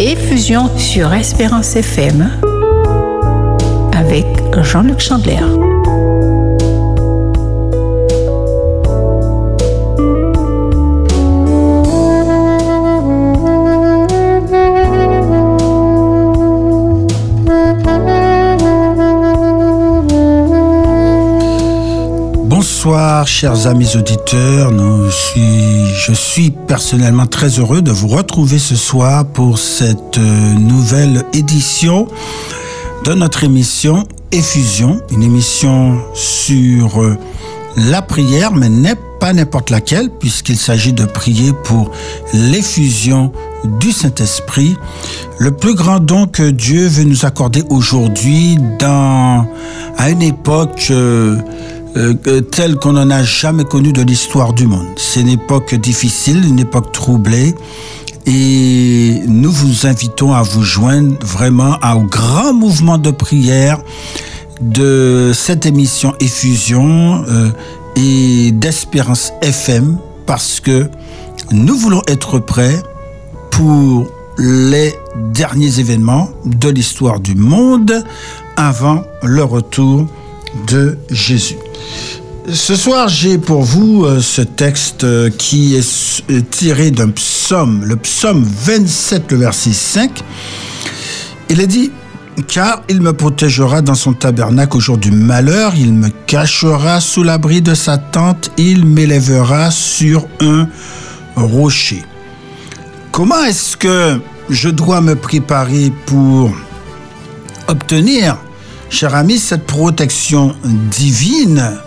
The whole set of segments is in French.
Effusion sur Espérance FM avec Jean-Luc Chandler. Bonsoir, chers amis auditeurs. Je suis personnellement très heureux de vous retrouver ce soir pour cette euh, nouvelle édition de notre émission Effusion, une émission sur euh, la prière, mais n'est pas n'importe laquelle, puisqu'il s'agit de prier pour l'effusion du Saint-Esprit, le plus grand don que Dieu veut nous accorder aujourd'hui dans à une époque euh, euh, telle qu'on n'en a jamais connu de l'histoire du monde. C'est une époque difficile, une époque troublée. Et nous vous invitons à vous joindre vraiment au grand mouvement de prière de cette émission Effusion euh, et d'Espérance FM parce que nous voulons être prêts pour les derniers événements de l'histoire du monde avant le retour de Jésus. Ce soir, j'ai pour vous euh, ce texte euh, qui est tiré d'un psaume, le psaume 27, le verset 5. Il est dit, car il me protégera dans son tabernacle au jour du malheur, il me cachera sous l'abri de sa tente, il m'élèvera sur un rocher. Comment est-ce que je dois me préparer pour obtenir, cher ami, cette protection divine?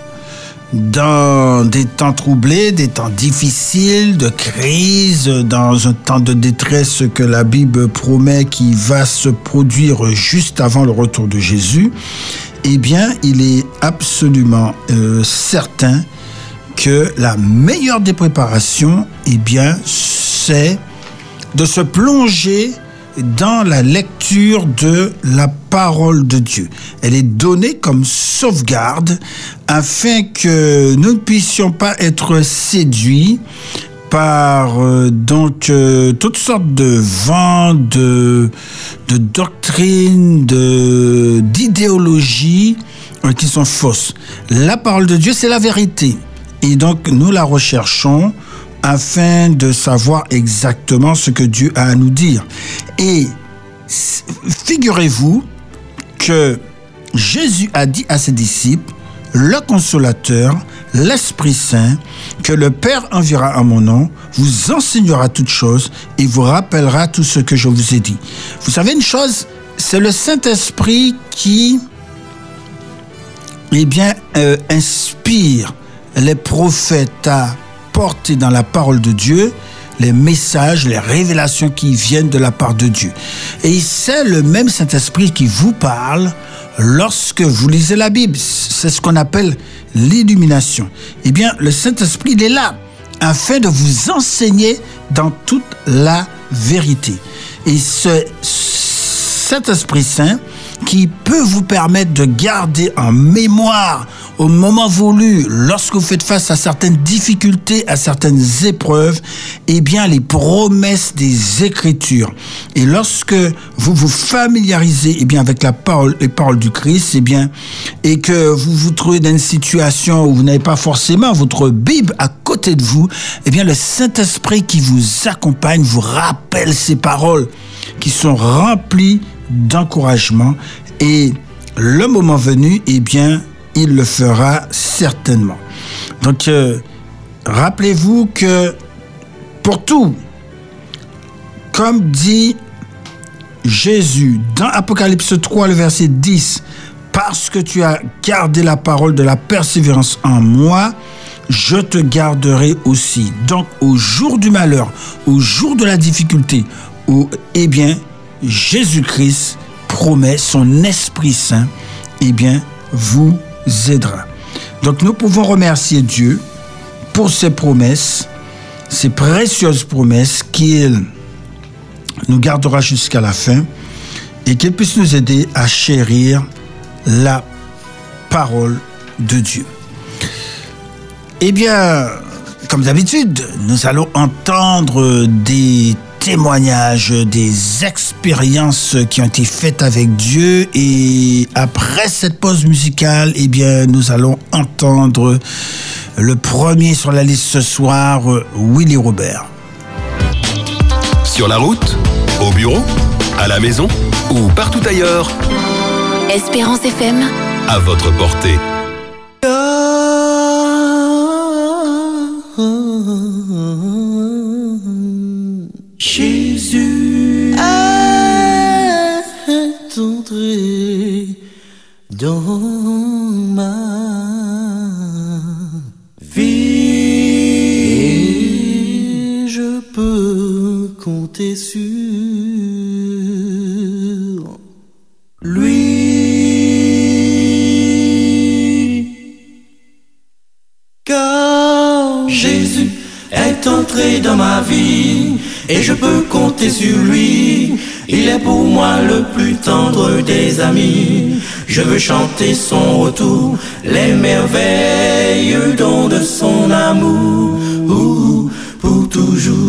Dans des temps troublés, des temps difficiles, de crise, dans un temps de détresse que la Bible promet qui va se produire juste avant le retour de Jésus, eh bien, il est absolument euh, certain que la meilleure des préparations, eh bien, c'est de se plonger dans la lecture de la parole de Dieu. Elle est donnée comme sauvegarde afin que nous ne puissions pas être séduits par euh, donc euh, toutes sortes de vents, de, doctrines, de d'idéologies euh, qui sont fausses. La parole de Dieu, c'est la vérité. Et donc nous la recherchons afin de savoir exactement ce que Dieu a à nous dire. Et figurez-vous que Jésus a dit à ses disciples, le consolateur, l'Esprit Saint, que le Père enverra à mon nom, vous enseignera toutes choses et vous rappellera tout ce que je vous ai dit. Vous savez une chose, c'est le Saint-Esprit qui, eh bien, euh, inspire les prophètes à porter dans la parole de Dieu les messages, les révélations qui viennent de la part de Dieu. Et c'est le même Saint-Esprit qui vous parle lorsque vous lisez la Bible. C'est ce qu'on appelle l'illumination. Eh bien, le Saint-Esprit, il est là afin de vous enseigner dans toute la vérité. Et ce, cet Esprit Saint qui peut vous permettre de garder en mémoire au moment voulu, lorsque vous faites face à certaines difficultés, à certaines épreuves, eh bien, les promesses des Écritures. Et lorsque vous vous familiarisez, eh bien, avec la parole, les paroles du Christ, eh bien, et que vous vous trouvez dans une situation où vous n'avez pas forcément votre Bible à côté de vous, eh bien, le Saint-Esprit qui vous accompagne vous rappelle ces paroles qui sont remplies d'encouragement et le moment venu, eh bien, il le fera certainement. Donc, euh, rappelez-vous que pour tout, comme dit Jésus dans Apocalypse 3, le verset 10, parce que tu as gardé la parole de la persévérance en moi, je te garderai aussi. Donc, au jour du malheur, au jour de la difficulté, où, eh bien, Jésus-Christ promet, son Esprit Saint, eh bien, vous Donc nous pouvons remercier Dieu pour ses promesses, ces précieuses promesses qu'il nous gardera jusqu'à la fin et qu'il puisse nous aider à chérir la parole de Dieu. Eh bien, comme d'habitude, nous allons entendre des témoignages, des expériences qui ont été faites avec Dieu. Et après cette pause musicale, eh bien, nous allons entendre le premier sur la liste ce soir, Willy Robert. Sur la route, au bureau, à la maison ou partout ailleurs. Espérance FM. À votre portée. Dans ma vie. Je peux compter sur lui. Car Jésus est entré dans ma vie et je peux compter sur lui. Il est pour moi le plus tendre des amis. Je veux chanter son retour, les merveilles dons de son amour pour toujours.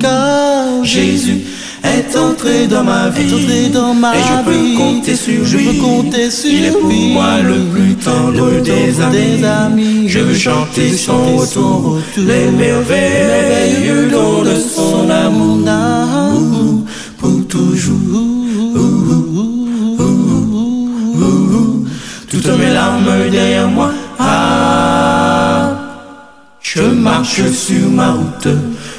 Car Jésus est entré dans ma vie, dans ma et je peux compter sur je lui. Peux compter sur Il est pour lui. moi le plus tendre Le des, amis. des amis. Je veux chanter Je son retour, retour. les merveilles dons de son amour pour toujours. Toutes mes larmes derrière moi. Ah, je marche sur ma route,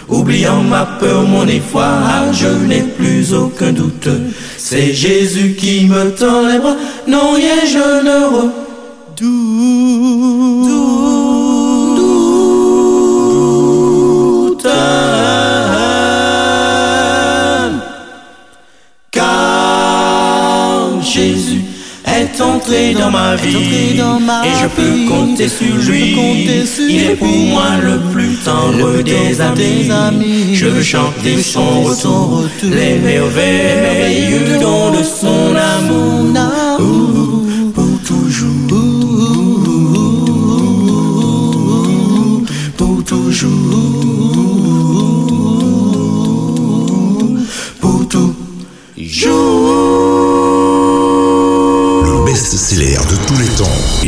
oubliant ma peur, mon effroi. Je n'ai plus aucun doute. C'est Jésus qui me tend les bras. Non, rien, je ne redoute. Est entré dans ma vie. et je peux compter sur lui. Il est pour moi le plus tendre des amis. Je veux chanter son retour, les merveilles dons de son amour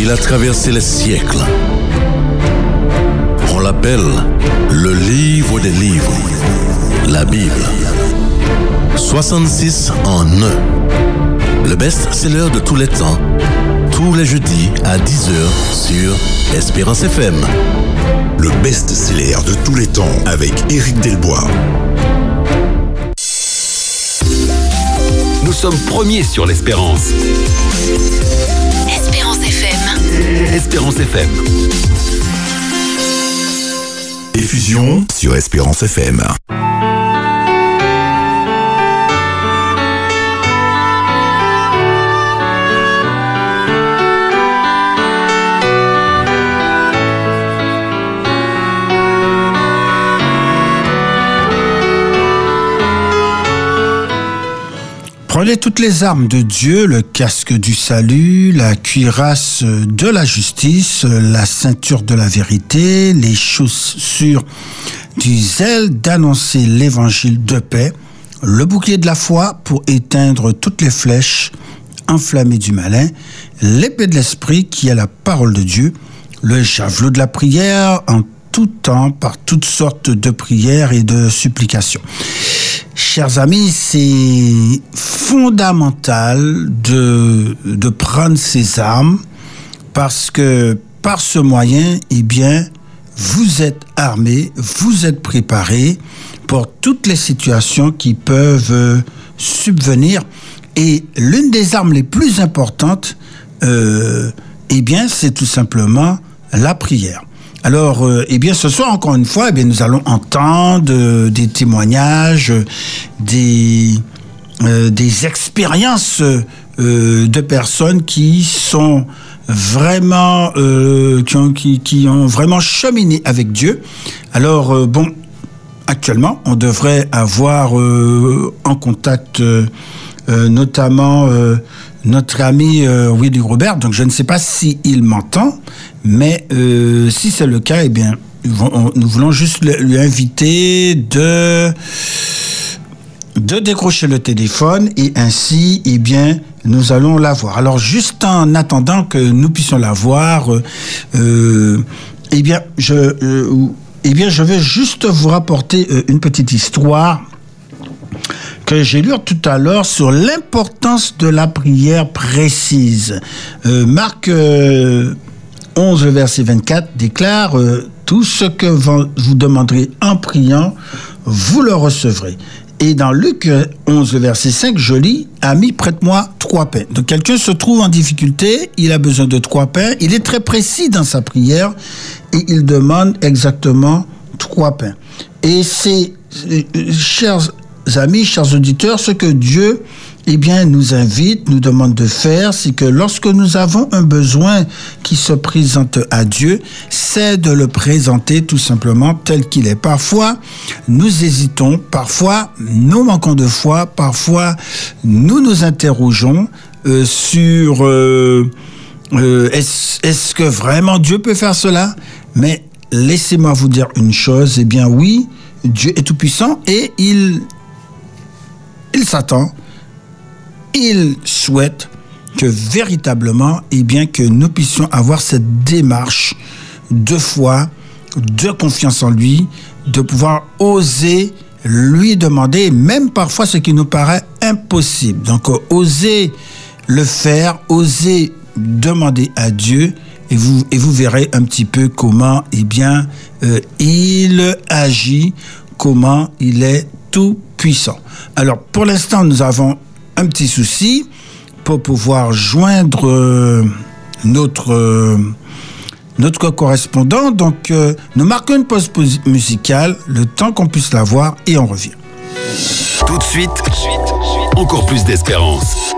Il a traversé les siècles. On l'appelle le livre des livres, la Bible. 66 en un. Le best-seller de tous les temps, tous les jeudis à 10h sur Espérance FM. Le best-seller de tous les temps avec Éric Delbois. Nous sommes premiers sur l'espérance. Espérance FM. Diffusion sur Espérance FM. Prenez toutes les armes de Dieu, le casque du salut, la cuirasse de la justice, la ceinture de la vérité, les chaussures du zèle d'annoncer l'évangile de paix, le bouclier de la foi pour éteindre toutes les flèches enflammées du malin, l'épée de l'esprit qui est la parole de Dieu, le javelot de la prière en tout temps par toutes sortes de prières et de supplications. Chers amis, c'est fondamental de, de prendre ces armes parce que par ce moyen, eh bien, vous êtes armés, vous êtes préparés pour toutes les situations qui peuvent euh, subvenir. Et l'une des armes les plus importantes, euh, eh bien, c'est tout simplement la prière. Alors, euh, eh bien, ce soir, encore une fois, eh bien, nous allons entendre euh, des témoignages, des, euh, des expériences de personnes qui sont vraiment, qui, ont, qui, ont vraiment cheminé avec Dieu. Alors, bon, actuellement, on devrait avoir en contact notamment notre ami euh, Willy Robert. Donc, je ne sais pas s'il m'entend, mais euh, si c'est le cas, eh bien, nous voulons juste lui inviter de de décrocher le téléphone et ainsi, eh bien, nous allons la voir. Alors, juste en attendant que nous puissions la voir, euh, eh bien, je, euh, eh bien, je vais juste vous rapporter euh, une petite histoire que j'ai lu tout à l'heure sur l'importance de la prière précise. Marc 11, verset 24 déclare Tout ce que vous demanderez en priant, vous le recevrez. Et dans Luc 11, verset 5, je lis, Ami, prête-moi trois pains. Donc quelqu'un se trouve en difficulté, il a besoin de trois pains, il est très précis dans sa prière et il demande exactement trois pains. Et c'est, euh, chers amis, chers auditeurs, ce que Dieu eh bien, nous invite, nous demande de faire, c'est que lorsque nous avons un besoin qui se présente à Dieu, c'est de le présenter tout simplement tel qu'il est. Parfois, nous hésitons, parfois, nous manquons de foi, parfois, nous nous interrogeons euh, sur euh, euh, est-ce que vraiment Dieu peut faire cela? Mais laissez-moi vous dire une chose, eh bien oui, Dieu est tout-puissant et il, il s'attend il souhaite que véritablement, eh bien, que nous puissions avoir cette démarche de foi, de confiance en lui, de pouvoir oser lui demander, même parfois ce qui nous paraît impossible. Donc, oser le faire, oser demander à Dieu, et vous, et vous verrez un petit peu comment, eh bien, euh, il agit, comment il est tout Alors, pour l'instant, nous avons un petit souci pour pouvoir joindre euh, notre, euh, notre correspondant. Donc, euh, nous marquons une pause musicale, le temps qu'on puisse la voir, et on revient. Tout de suite, encore plus d'espérance.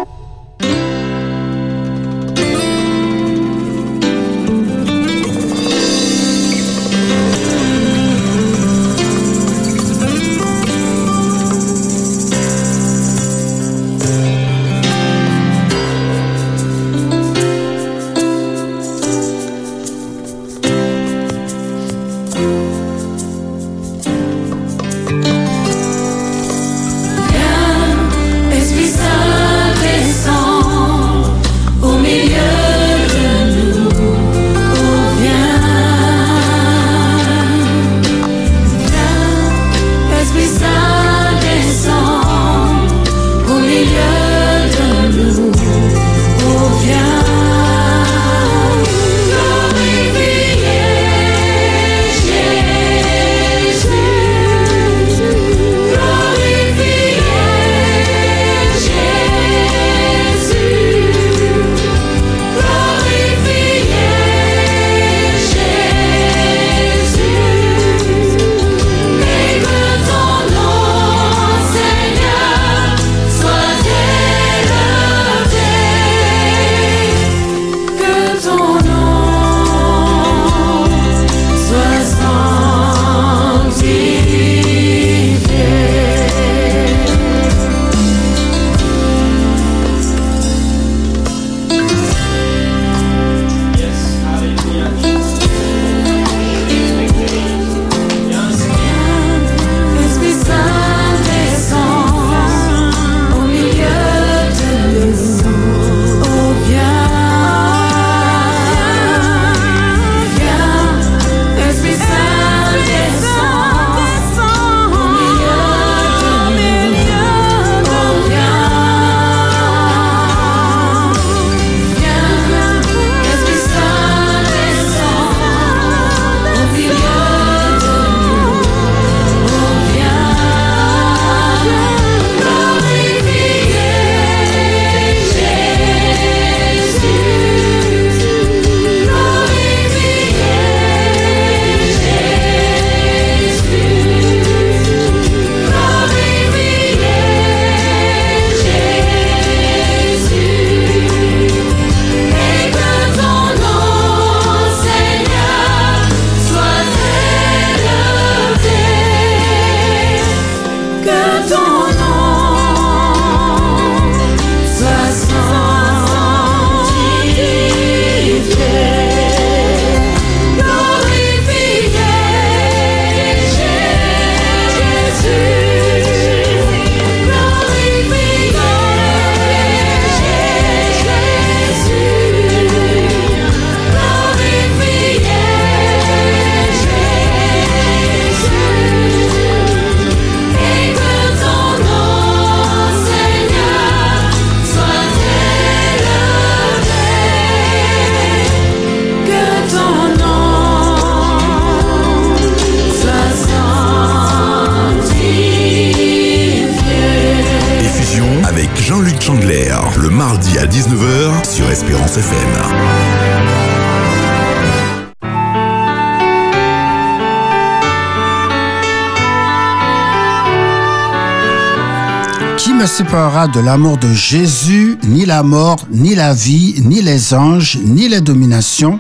Séparera de l'amour de Jésus Ni la mort, ni la vie, ni les anges, ni les dominations,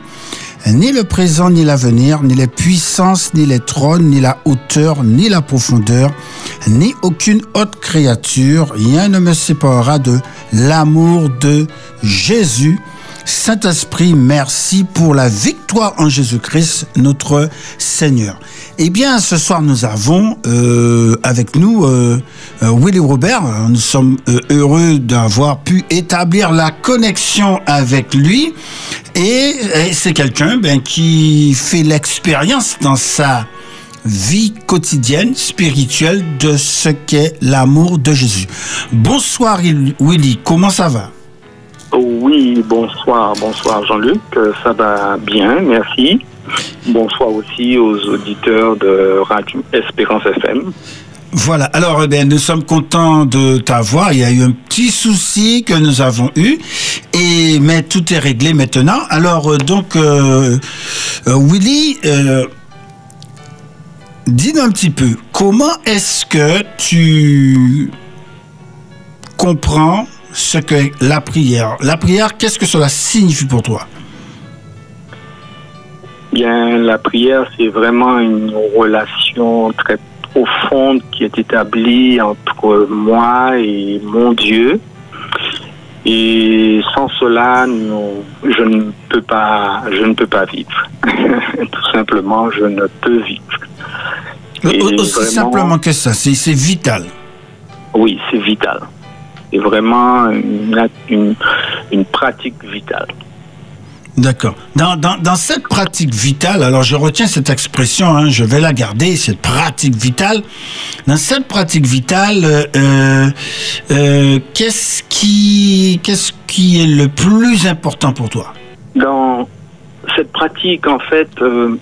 ni le présent, ni l'avenir, ni les puissances, ni les trônes, ni la hauteur, ni la profondeur, ni aucune autre créature. Rien ne me séparera de l'amour de Jésus. Saint-Esprit, merci pour la victoire en Jésus-Christ, notre Seigneur. Eh bien, ce soir, nous avons euh, avec nous euh, Willy Robert. Nous sommes euh, heureux d'avoir pu établir la connexion avec lui. Et, c'est quelqu'un ben, qui fait l'expérience dans sa vie quotidienne, spirituelle, de ce qu'est l'amour de Jésus. Bonsoir Willy, comment ça va? Oui, bonsoir, bonsoir Jean-Luc, Euh, ça va bien, merci. Bonsoir aussi aux auditeurs de Radio Espérance FM. Voilà, alors eh bien, nous sommes contents de t'avoir. Il y a eu un petit souci que nous avons eu, et, mais tout est réglé maintenant. Alors, euh, donc, euh, euh, Willy, dis-nous un petit peu, comment est-ce que tu comprends ce que la prière? La prière, qu'est-ce que cela signifie pour toi? Bien, la prière, c'est vraiment une relation très profonde qui est établie entre moi et mon Dieu. Et sans cela, non, je ne peux pas, je ne peux pas vivre. Tout simplement, je ne peux vivre. Et Au- Aussi vraiment- simplement que ça, c'est c'est vital. Oui, c'est vital. C'est vraiment une, une, une pratique vitale. D'accord. Dans, cette pratique vitale, alors je retiens cette expression, hein, je vais la garder, cette pratique vitale. Dans cette pratique vitale, euh, euh, qu'est-ce qui, qu'est-ce qui est le plus important pour toi? Dans cette pratique, en fait, euh,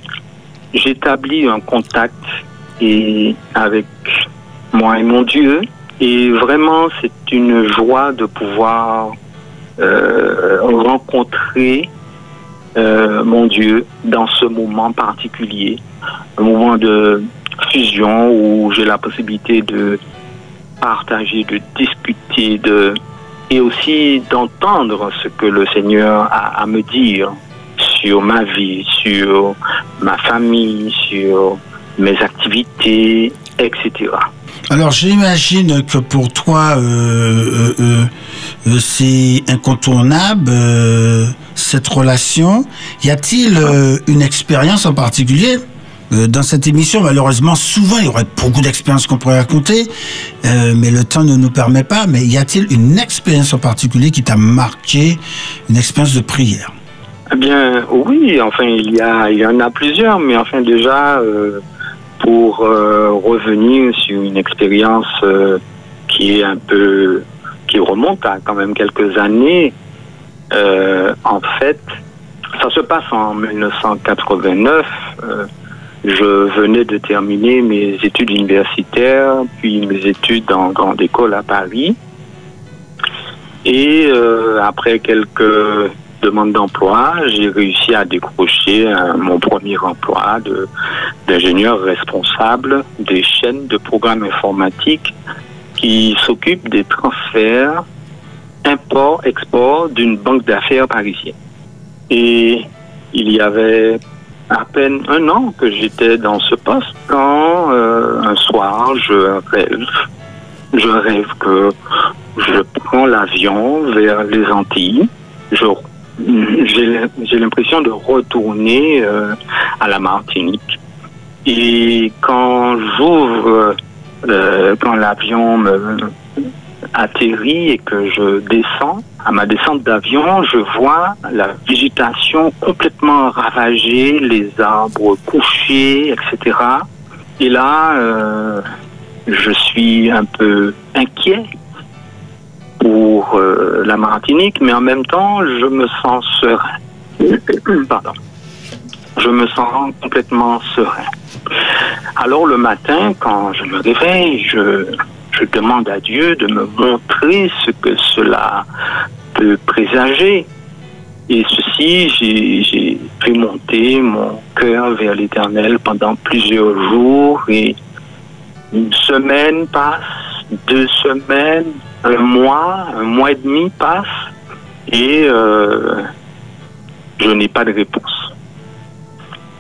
j'établis un contact avec moi et mon Dieu. Et vraiment, c'est une joie de pouvoir rencontrer euh, mon Dieu dans ce moment particulier, un moment de fusion où j'ai la possibilité de partager, de discuter, de et aussi d'entendre ce que le Seigneur a à me dire sur ma vie, sur ma famille, sur mes activités, etc. Alors j'imagine que pour toi, euh, euh, euh, c'est incontournable cette relation. Y a-t-il une expérience en particulier dans cette émission, malheureusement, souvent, il y aurait beaucoup d'expériences qu'on pourrait raconter, mais le temps ne nous permet pas. Mais y a-t-il une expérience en particulier qui t'a marqué, une expérience de prière? Eh bien, oui, enfin, il y, a, il y en a plusieurs, mais enfin, déjà, pour euh, revenir sur une expérience euh, qui est un peu. qui remonte à quand même quelques années, euh, en fait, ça se passe en 1989. euh, je venais de terminer mes études universitaires, puis mes études en grande école à Paris. Et après quelques demandes d'emploi, j'ai réussi à décrocher euh, mon premier emploi d'ingénieur responsable des chaînes de programmes informatiques qui s'occupent des transferts import-export d'une banque d'affaires parisienne. Et il y avait à peine un an que j'étais dans ce poste quand euh, un soir je rêve, je rêve que je prends l'avion vers les Antilles. Je j'ai l'impression de retourner euh, à la Martinique. Et quand j'ouvre, euh, quand l'avion me atterrit et que je descends, à ma descente d'avion, je vois la végétation complètement ravagée, les arbres couchés, etc. Et là, euh, je suis un peu inquiet pour euh, la Martinique, mais en même temps, je me sens serein. Pardon. Je me sens complètement serein. Alors le matin, quand je me réveille, je, je demande à Dieu de me montrer ce que cela peu présager. Et ceci, j'ai fait monter mon cœur vers l'Éternel pendant plusieurs jours et une semaine passe, deux semaines, un mois, un mois et demi passe et euh, je n'ai pas de réponse.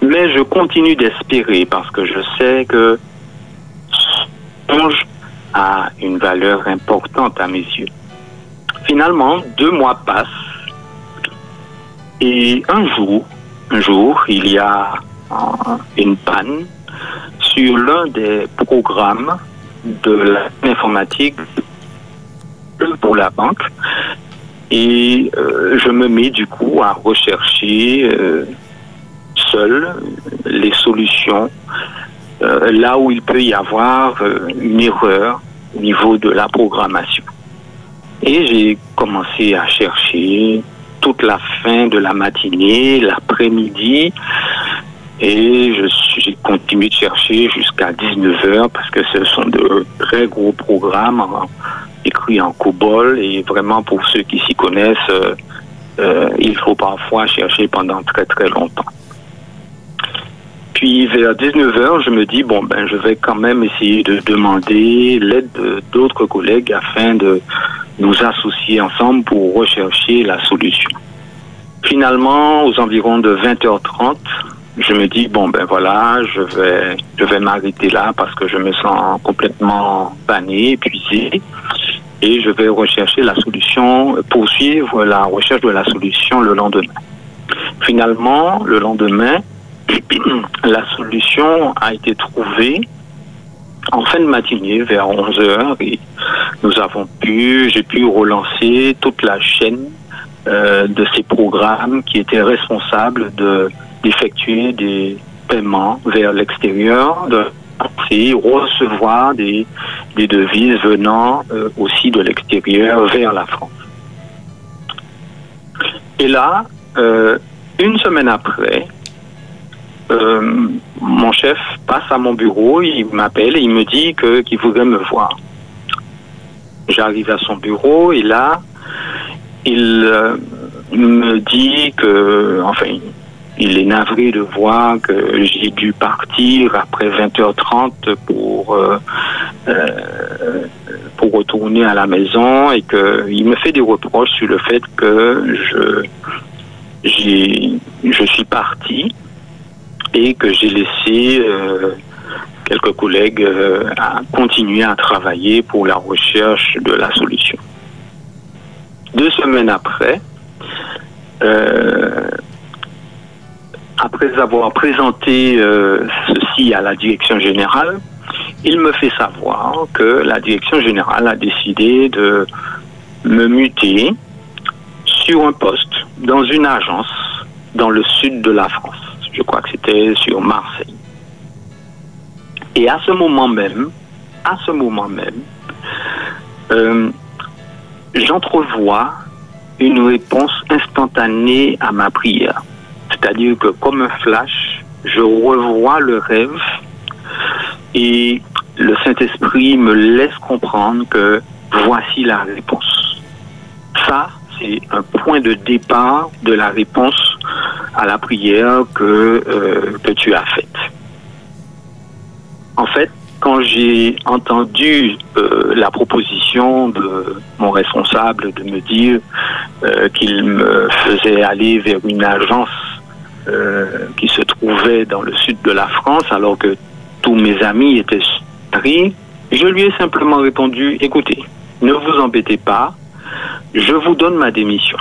Mais je continue d'espérer parce que je sais que songe a une valeur importante à mes yeux. Finalement, deux mois passent et un jour, un jour, il y a euh, une panne sur l'un des programmes de l'informatique pour la banque et euh, je me mets du coup à rechercher euh, seul les solutions euh, là où il peut y avoir une erreur au niveau de la programmation. Et j'ai commencé à chercher toute la fin de la matinée, l'après-midi, et j'ai continué de chercher jusqu'à 19h parce que ce sont de très gros programmes écrits en COBOL et vraiment pour ceux qui s'y connaissent, euh, euh, il faut parfois chercher pendant très très longtemps. Puis vers 19h, je me dis, bon, ben, je vais quand même essayer de demander l'aide de- d'autres collègues afin de nous associer ensemble pour rechercher la solution. Finalement, aux environs de 20h30, je me dis, bon, ben voilà, je vais, je vais m'arrêter là parce que je me sens complètement banné, épuisé. Et je vais rechercher la solution, poursuivre la recherche de la solution le lendemain. Finalement, le lendemain, la solution a été trouvée en fin de matinée vers 11 heures et nous avons pu, j'ai pu relancer toute la chaîne euh, de ces programmes qui étaient responsables de d'effectuer des paiements vers l'extérieur, de recevoir des, devises venant euh, aussi de l'extérieur vers la France. Et là, euh, une semaine après, euh, mon chef passe à mon bureau, il m'appelle et il me dit qu'il voudrait me voir. J'arrive à son bureau et là, il me dit que, enfin, il est navré de voir que j'ai dû partir après 20h30 pour euh, euh, pour retourner à la maison et que il me fait des reproches sur le fait que je je suis parti et que j'ai laissé euh, quelques collègues euh, à continuer à travailler pour la recherche de la solution. Deux semaines après, euh, après avoir présenté euh, ceci à la direction générale, il me fait savoir que la direction générale a décidé de me muter sur un poste dans une agence dans le sud de la France. Je crois que c'était sur Marseille. Et à ce moment même, à ce moment même, euh, j'entrevois une réponse instantanée à ma prière. C'est-à-dire que comme un flash, je revois le rêve et le Saint-Esprit me laisse comprendre que voici la réponse. Ça, c'est un point de départ de la réponse à la prière que, euh, tu as faite. En fait, quand j'ai entendu euh, la proposition de mon responsable de me dire euh, qu'il me faisait aller vers une agence qui se trouvait dans le sud de la France, alors que tous mes amis étaient sur Paris, je lui ai simplement répondu, écoutez, ne vous embêtez pas, je vous donne ma démission.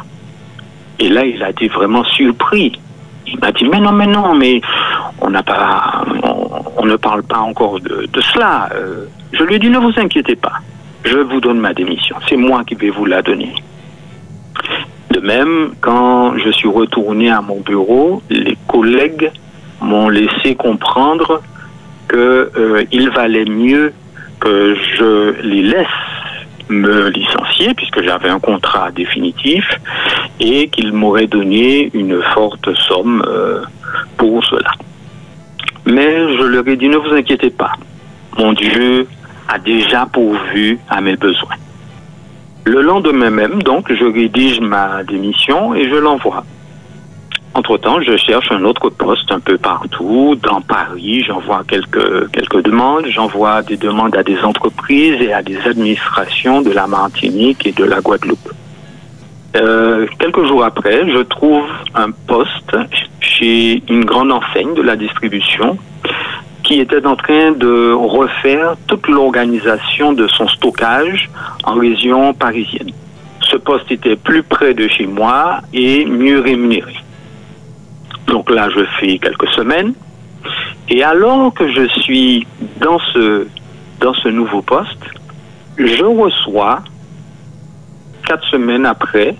Et là, il a été vraiment surpris. Il m'a dit, mais non, mais non, mais on n'a pas, on, ne parle pas encore de, de cela. Euh, je lui ai dit, ne vous inquiétez pas, je vous donne ma démission. C'est moi qui vais vous la donner. De même, quand je suis retourné à mon bureau, les collègues m'ont laissé comprendre qu'il euh, valait mieux que je les laisse me licencier puisque j'avais un contrat définitif et qu'il m'aurait donné une forte somme euh, pour cela. Mais je leur ai dit ne vous inquiétez pas, mon Dieu a déjà pourvu à mes besoins. Le lendemain même, donc, je rédige ma démission et je l'envoie. Entre-temps, je cherche un autre poste un peu partout, dans Paris, j'envoie quelques, quelques demandes, j'envoie des demandes à des entreprises et à des administrations de la Martinique et de la Guadeloupe. Euh, quelques jours après, je trouve un poste chez une grande enseigne de la distribution qui était en train de refaire toute l'organisation de son stockage en région parisienne. Ce poste était plus près de chez moi et mieux rémunéré. Donc là, je fais quelques semaines. Et alors que je suis dans ce, dans ce nouveau poste, je reçois, quatre semaines après,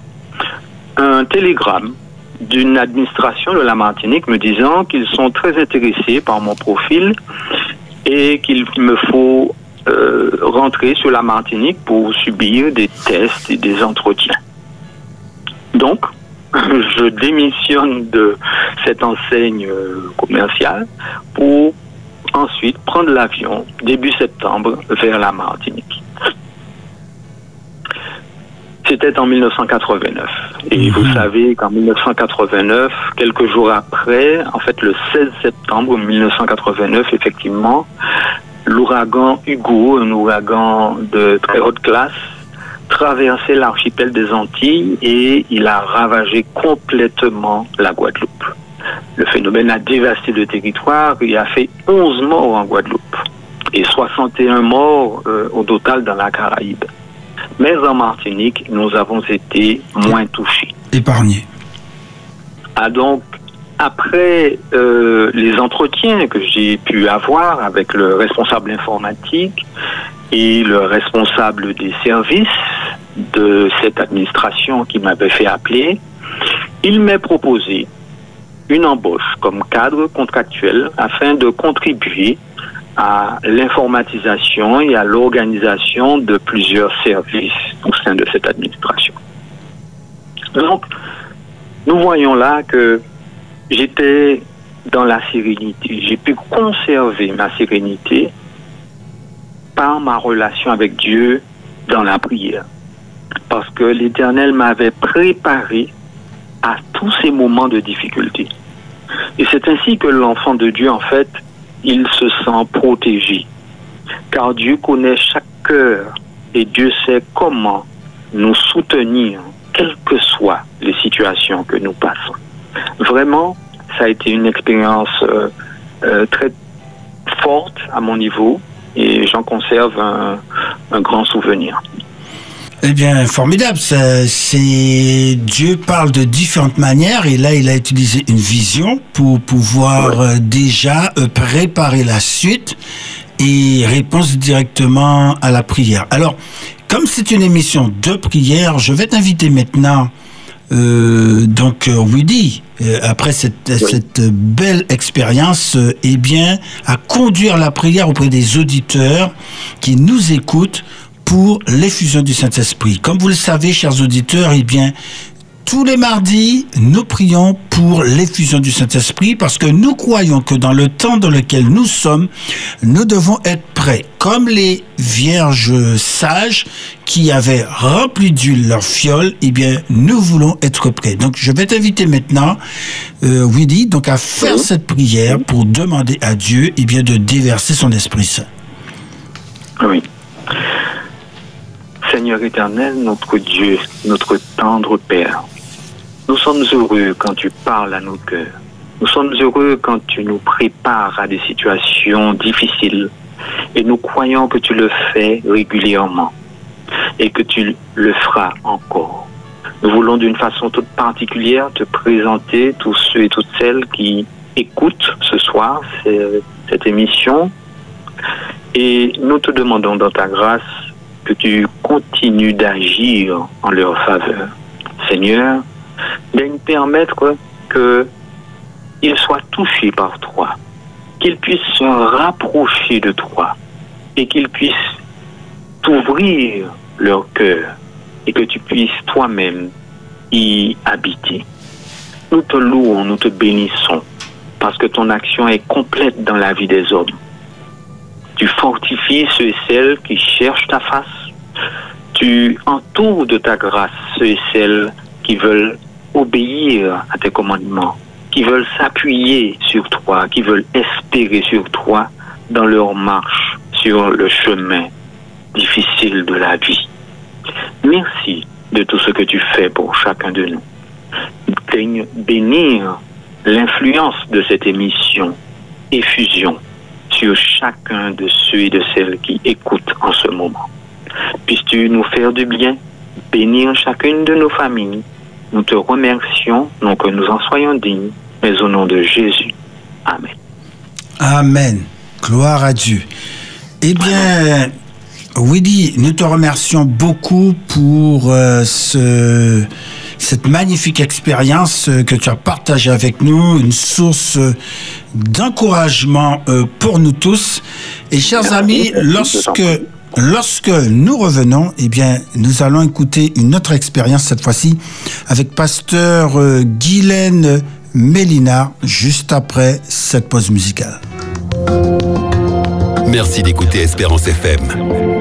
un télégramme d'une administration de la Martinique me disant qu'ils sont très intéressés par mon profil et qu'il me faut euh, rentrer sur la Martinique pour subir des tests et des entretiens. Donc, je démissionne de cette enseigne euh, commerciale pour ensuite prendre l'avion début septembre vers la Martinique. C'était en 1989. Et vous savez qu'en 1989, quelques jours après, en fait le 16 septembre 1989, effectivement, l'ouragan Hugo, un ouragan de très haute classe, traversait l'archipel des Antilles et il a ravagé complètement la Guadeloupe. Le phénomène a dévasté le territoire et a fait 11 morts en Guadeloupe et 61 morts euh, au total dans la Caraïbe. Mais en Martinique, nous avons été moins touchés. Épargnés. Ah donc, après euh, les entretiens que j'ai pu avoir avec le responsable informatique et le responsable des services de cette administration qui m'avait fait appeler, il m'a proposé une embauche comme cadre contractuel afin de contribuer à l'informatisation et à l'organisation de plusieurs services au sein de cette administration. Donc, nous voyons là que j'étais dans la sérénité. J'ai pu conserver ma sérénité par ma relation avec Dieu dans la prière. Parce que l'Éternel m'avait préparé à tous ces moments de difficulté. Et c'est ainsi que l'enfant de Dieu, en fait, il se sent protégé. Car Dieu connaît chaque cœur et Dieu sait comment nous soutenir, quelles que soient les situations que nous passons. Vraiment, ça a été une expérience euh, euh, très forte à mon niveau et j'en conserve un, un grand souvenir. Eh bien, formidable. C'est Dieu parle de différentes manières et là, il a utilisé une vision pour pouvoir euh, déjà euh, préparer la suite et répondre directement à la prière. Alors, comme c'est une émission de prière, je vais t'inviter maintenant, euh, donc Woody, euh, après cette, cette belle expérience, euh, eh bien, à conduire la prière auprès des auditeurs qui nous écoutent pour l'effusion du Saint-Esprit. Comme vous le savez, chers auditeurs, eh bien, tous les mardis, nous prions pour l'effusion du Saint-Esprit parce que nous croyons que dans le temps dans lequel nous sommes, nous devons être prêts. Comme les vierges sages qui avaient rempli d'huile leur fiole, eh bien, nous voulons être prêts. Donc, je vais t'inviter maintenant, euh, Willy, donc à faire cette prière pour demander à Dieu, eh bien, de déverser son Esprit Saint. Oui. Seigneur éternel, notre Dieu, notre tendre Père, nous sommes heureux quand tu parles à nos cœurs. Nous sommes heureux quand tu nous prépares à des situations difficiles. Et nous croyons que tu le fais régulièrement et que tu le feras encore. Nous voulons d'une façon toute particulière te présenter tous ceux et toutes celles qui écoutent ce soir ce- cette émission. Et nous te demandons dans ta grâce que tu continues d'agir en leur faveur. Seigneur, daigne permettre qu'ils soient touchés par toi, qu'ils puissent se rapprocher de toi et qu'ils puissent t'ouvrir leur cœur et que tu puisses toi-même y habiter. Nous te louons, nous te bénissons parce que ton action est complète dans la vie des hommes. Tu fortifies ceux et celles qui cherchent ta face. tu entoures de ta grâce ceux et celles qui veulent obéir à tes commandements, qui veulent s'appuyer sur toi, qui veulent espérer sur toi dans leur marche sur le chemin difficile de la vie. Merci de tout ce que tu fais pour chacun de nous. Daigne bénir l'influence de cette émission Effusion sur chacun de ceux et de celles qui écoutent en ce moment. Puisses-tu nous faire du bien, bénir chacune de nos familles. Nous te remercions, non que nous en soyons dignes, mais au nom de Jésus. Amen. Amen. Gloire à Dieu. Eh bien, Willy, nous te remercions beaucoup pour euh, ce, cette magnifique expérience euh, que tu as partagée avec nous, une source euh, d'encouragement euh, pour nous tous. Et chers amis, lorsque lorsque nous revenons, eh bien, nous allons écouter une autre expérience cette fois-ci avec pasteur euh, Guylaine Mélina juste après cette pause musicale. Merci d'écouter Espérance FM.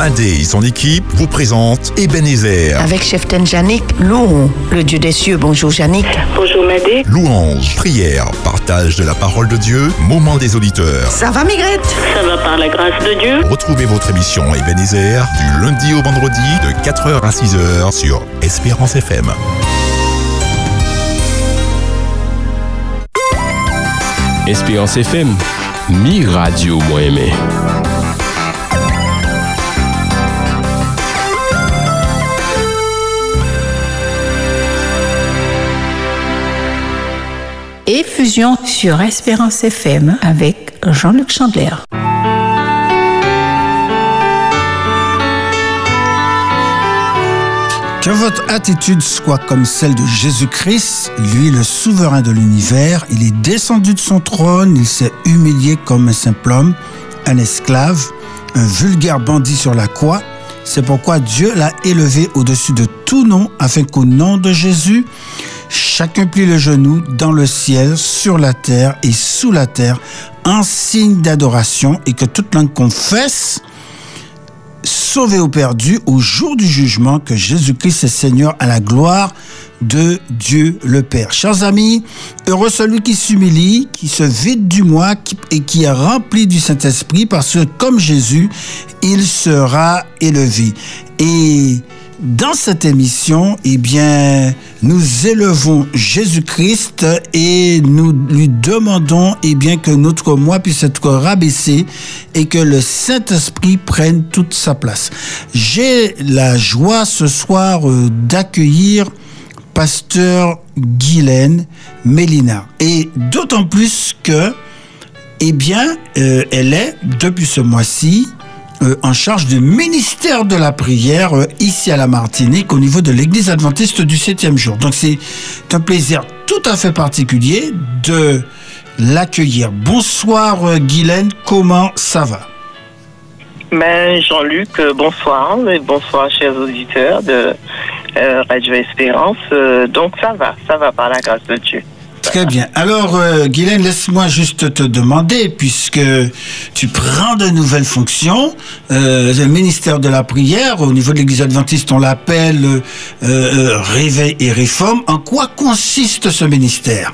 Madé et son équipe vous présentent Ebenezer, Avec chef Janik, louons le Dieu des cieux. Bonjour Janik. Bonjour Madé, louange, prière, partage de la parole de Dieu, moment des auditeurs. Ça va Migrette? Ça va par la grâce de Dieu Retrouvez votre émission Ebenezer du lundi au vendredi de 4h à 6h sur Espérance FM. Espérance FM, mi radio moi aimé. Et fusion sur Espérance FM avec Jean-Luc Chandler. Que votre attitude soit comme celle de Jésus-Christ, lui le souverain de l'univers. Il est descendu de son trône, il s'est humilié comme un simple homme, un esclave, un vulgaire bandit sur la croix. C'est pourquoi Dieu l'a élevé au-dessus de tout nom, afin qu'au nom de Jésus, chacun plie le genou dans le ciel, sur la terre et sous la terre, en signe d'adoration, et que toute langue confesse, sauvé ou perdu, au jour du jugement, que Jésus-Christ est Seigneur à la gloire de Dieu le Père. Chers amis, heureux celui qui s'humilie, qui se vide du moi et qui est rempli du Saint-Esprit, parce que comme Jésus, il sera élevé. Et dans cette émission, eh bien, nous élevons Jésus-Christ et nous lui demandons, eh bien, que notre moi puisse être rabaissé et que le Saint-Esprit prenne toute sa place. J'ai la joie ce soir euh, d'accueillir pasteur Guylaine Mélina. Et d'autant plus que, eh bien, euh, elle est, depuis ce mois-ci, euh, en charge du ministère de la prière euh, ici à la Martinique au niveau de l'église adventiste du septième jour. Donc c'est un plaisir tout à fait particulier de l'accueillir. Bonsoir euh, Guylaine, comment ça va? Ben, Jean-Luc, euh, bonsoir et bonsoir chers auditeurs de Radio Espérance. Donc ça va, ça va par la grâce de Dieu. Très bien. Alors, euh, Guylaine, laisse-moi juste te demander, puisque tu prends de nouvelles fonctions, euh, le ministère de la prière, au niveau de l'Église adventiste, on l'appelle euh, euh, Réveil et Réforme. En quoi consiste ce ministère?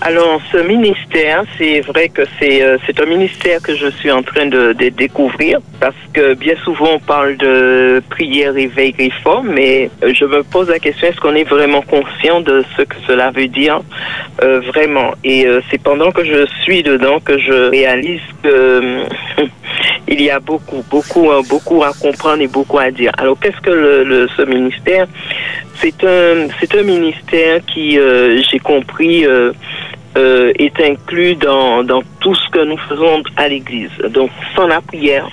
Alors, ce ministère, c'est vrai que c'est euh, un ministère que je suis en train de, découvrir parce que bien souvent on parle de prière, éveil, réforme, mais euh, je me pose la question est-ce qu'on est vraiment conscient de ce que cela veut dire euh, vraiment? Et euh, c'est pendant que je suis dedans que je réalise que euh, il y a beaucoup, beaucoup, beaucoup à comprendre et beaucoup à dire. Alors, qu'est-ce que le, le- ce ministère? C'est un, c'est un ministère qui, j'ai compris, euh, est inclus dans, dans tout ce que nous faisons à l'Église. Donc, sans la prière,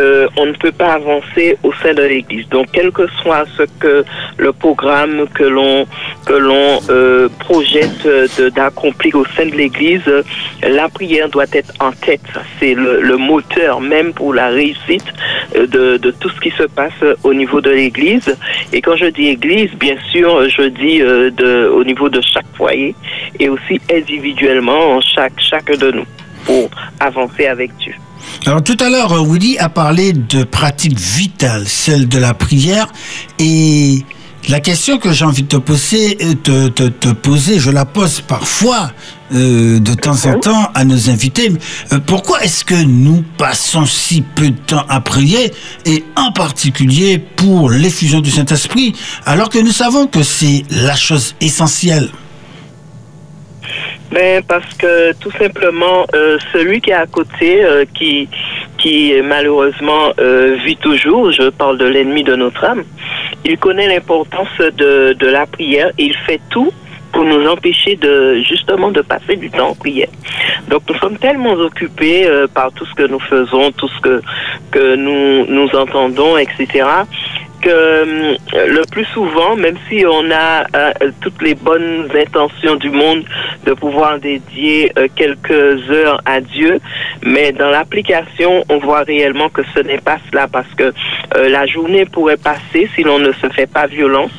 euh, on ne peut pas avancer au sein de l'Église. Donc, quel que soit ce que le programme que l'on que l'on euh, projette euh, d'accomplir au sein de l'Église, euh, la prière doit être en tête. C'est le, moteur même pour la réussite de, tout ce qui se passe au niveau de l'Église. Et quand je dis Église, bien sûr, je dis de, au niveau de chaque foyer et aussi individuellement en chaque chacun de nous pour avancer avec Dieu. Alors tout à l'heure, Willy a parlé de pratique vitale, celle de la prière, et la question que j'ai envie de te poser, euh, te, te- te poser, je la pose parfois euh, de temps en temps à nos invités. Euh, pourquoi est-ce que nous passons si peu de temps à prier, et en particulier pour l'effusion du Saint-Esprit, alors que nous savons que c'est la chose essentielle? Ben, parce que tout simplement, euh, celui qui est à côté, euh, qui, qui malheureusement euh, vit toujours, je parle de l'ennemi de notre âme, il connaît l'importance de, de la prière et il fait tout pour nous empêcher de justement de passer du temps en prière. Donc nous sommes tellement occupés euh, par tout ce que nous faisons, tout ce que, que nous, nous entendons, etc., que euh, le plus souvent, même si on a euh, toutes les bonnes intentions du monde de pouvoir dédier euh, quelques heures à Dieu, mais dans l'application, on voit réellement que ce n'est pas cela parce que la journée pourrait passer si l'on ne se fait pas violence.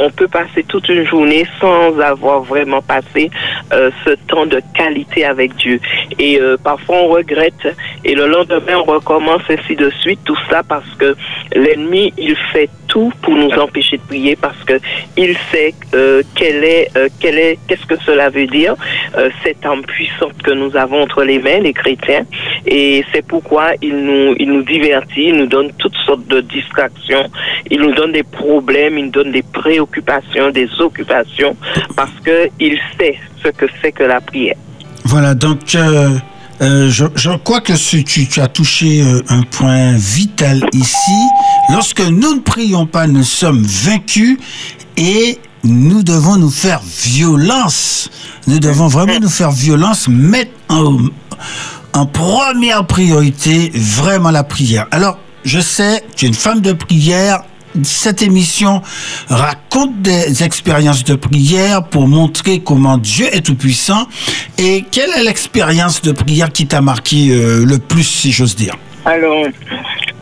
On peut passer toute une journée sans avoir vraiment passé ce temps de qualité avec Dieu. Et parfois on regrette et le lendemain on recommence ainsi de suite. Tout ça parce que l'ennemi il fait tout pour nous empêcher de prier parce que il sait euh, quelle est euh, quelle est qu'est-ce que cela veut dire. Euh, cette arme puissante que nous avons entre les mains les chrétiens. Et c'est pourquoi il nous il nous divertit il nous donne toutes sortes de distractions. Il nous donne des problèmes il nous donne des préoccupations des occupations parce que il sait ce que c'est que la prière. Voilà, donc euh, je, crois que ce- tu, tu as touché euh, un point vital ici. Lorsque nous ne prions pas, nous sommes vaincus et nous devons nous faire violence. Nous devons vraiment nous faire violence, mettre en, en première priorité vraiment la prière. Alors, je sais, tu es une femme de prière. Cette émission raconte des expériences de prière pour montrer comment Dieu est tout-puissant. Et quelle est l'expérience de prière qui t'a marqué euh, le plus, si j'ose dire Alors,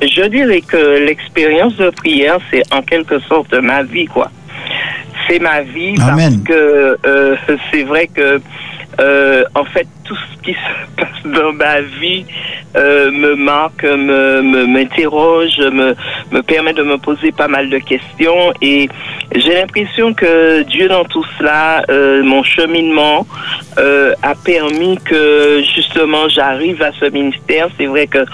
je dirais que l'expérience de prière, c'est en quelque sorte ma vie, quoi. c'est ma vie Amen. parce que euh, c'est vrai que euh, en fait tout ce qui se passe dans ma vie euh, me marque, me m'interroge, me, me permet de me poser pas mal de questions et j'ai l'impression que Dieu dans tout cela, euh, mon cheminement euh, a permis que justement j'arrive à ce ministère. C'est vrai que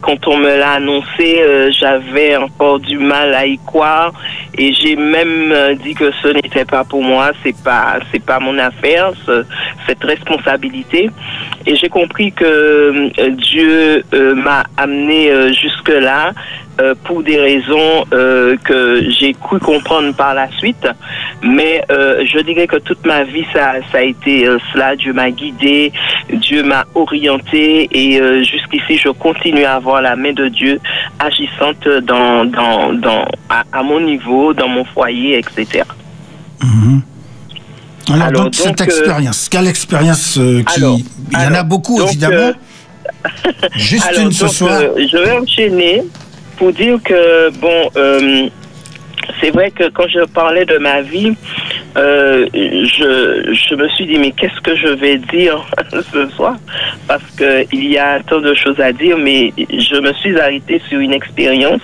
quand on me l'a annoncé, j'avais encore du mal à y croire et j'ai même dit que ce n'était pas pour moi, c'est pas c'est pas mon affaire, ce- cette responsabilité. Et j'ai compris que euh, Dieu euh, m'a amené euh, jusque là euh, pour des raisons que j'ai cru comprendre par la suite. Mais je dirais que toute ma vie, ça, a été cela. Dieu m'a guidé, Dieu m'a orienté et jusqu'ici, je continue à avoir la main de Dieu agissante à, mon niveau, dans mon foyer, etc. Alors, Alors, donc, cette donc, euh, expérience, quelle expérience euh, qui... alors, Il y en a beaucoup, donc, évidemment. euh, Juste une ce soir. je vais enchaîner pour dire que, bon, c'est vrai que quand je parlais de ma vie, euh, je, je me suis dit, mais qu'est-ce que je vais dire ce soir? Parce qu'il y a tant de choses à dire, mais je me suis arrêtée sur une expérience.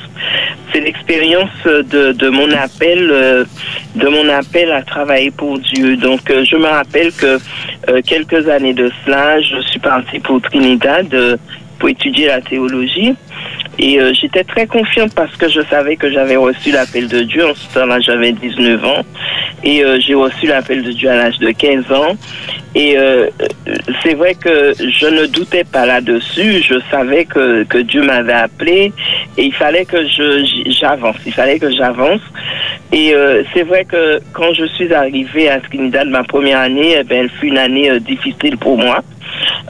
C'est l'expérience de, de mon appel, euh, de mon appel à travailler pour Dieu. Donc, euh, je me rappelle que euh, quelques années de cela, je suis partie pour Trinidad pour étudier la théologie. Et euh, j'étais très confiante parce que je savais que j'avais reçu l'appel de Dieu. En ce temps-là, j'avais 19 ans. Et euh, j'ai reçu l'appel de Dieu à l'âge de 15 ans. Et euh, euh, c'est vrai que je ne doutais pas là-dessus. Je savais que, que Dieu m'avait appelé et il fallait que je j'avance. Il fallait que j'avance. Et euh, c'est vrai que quand je suis arrivée à Trinidad, ma première année, eh ben, elle fut une année euh, difficile pour moi.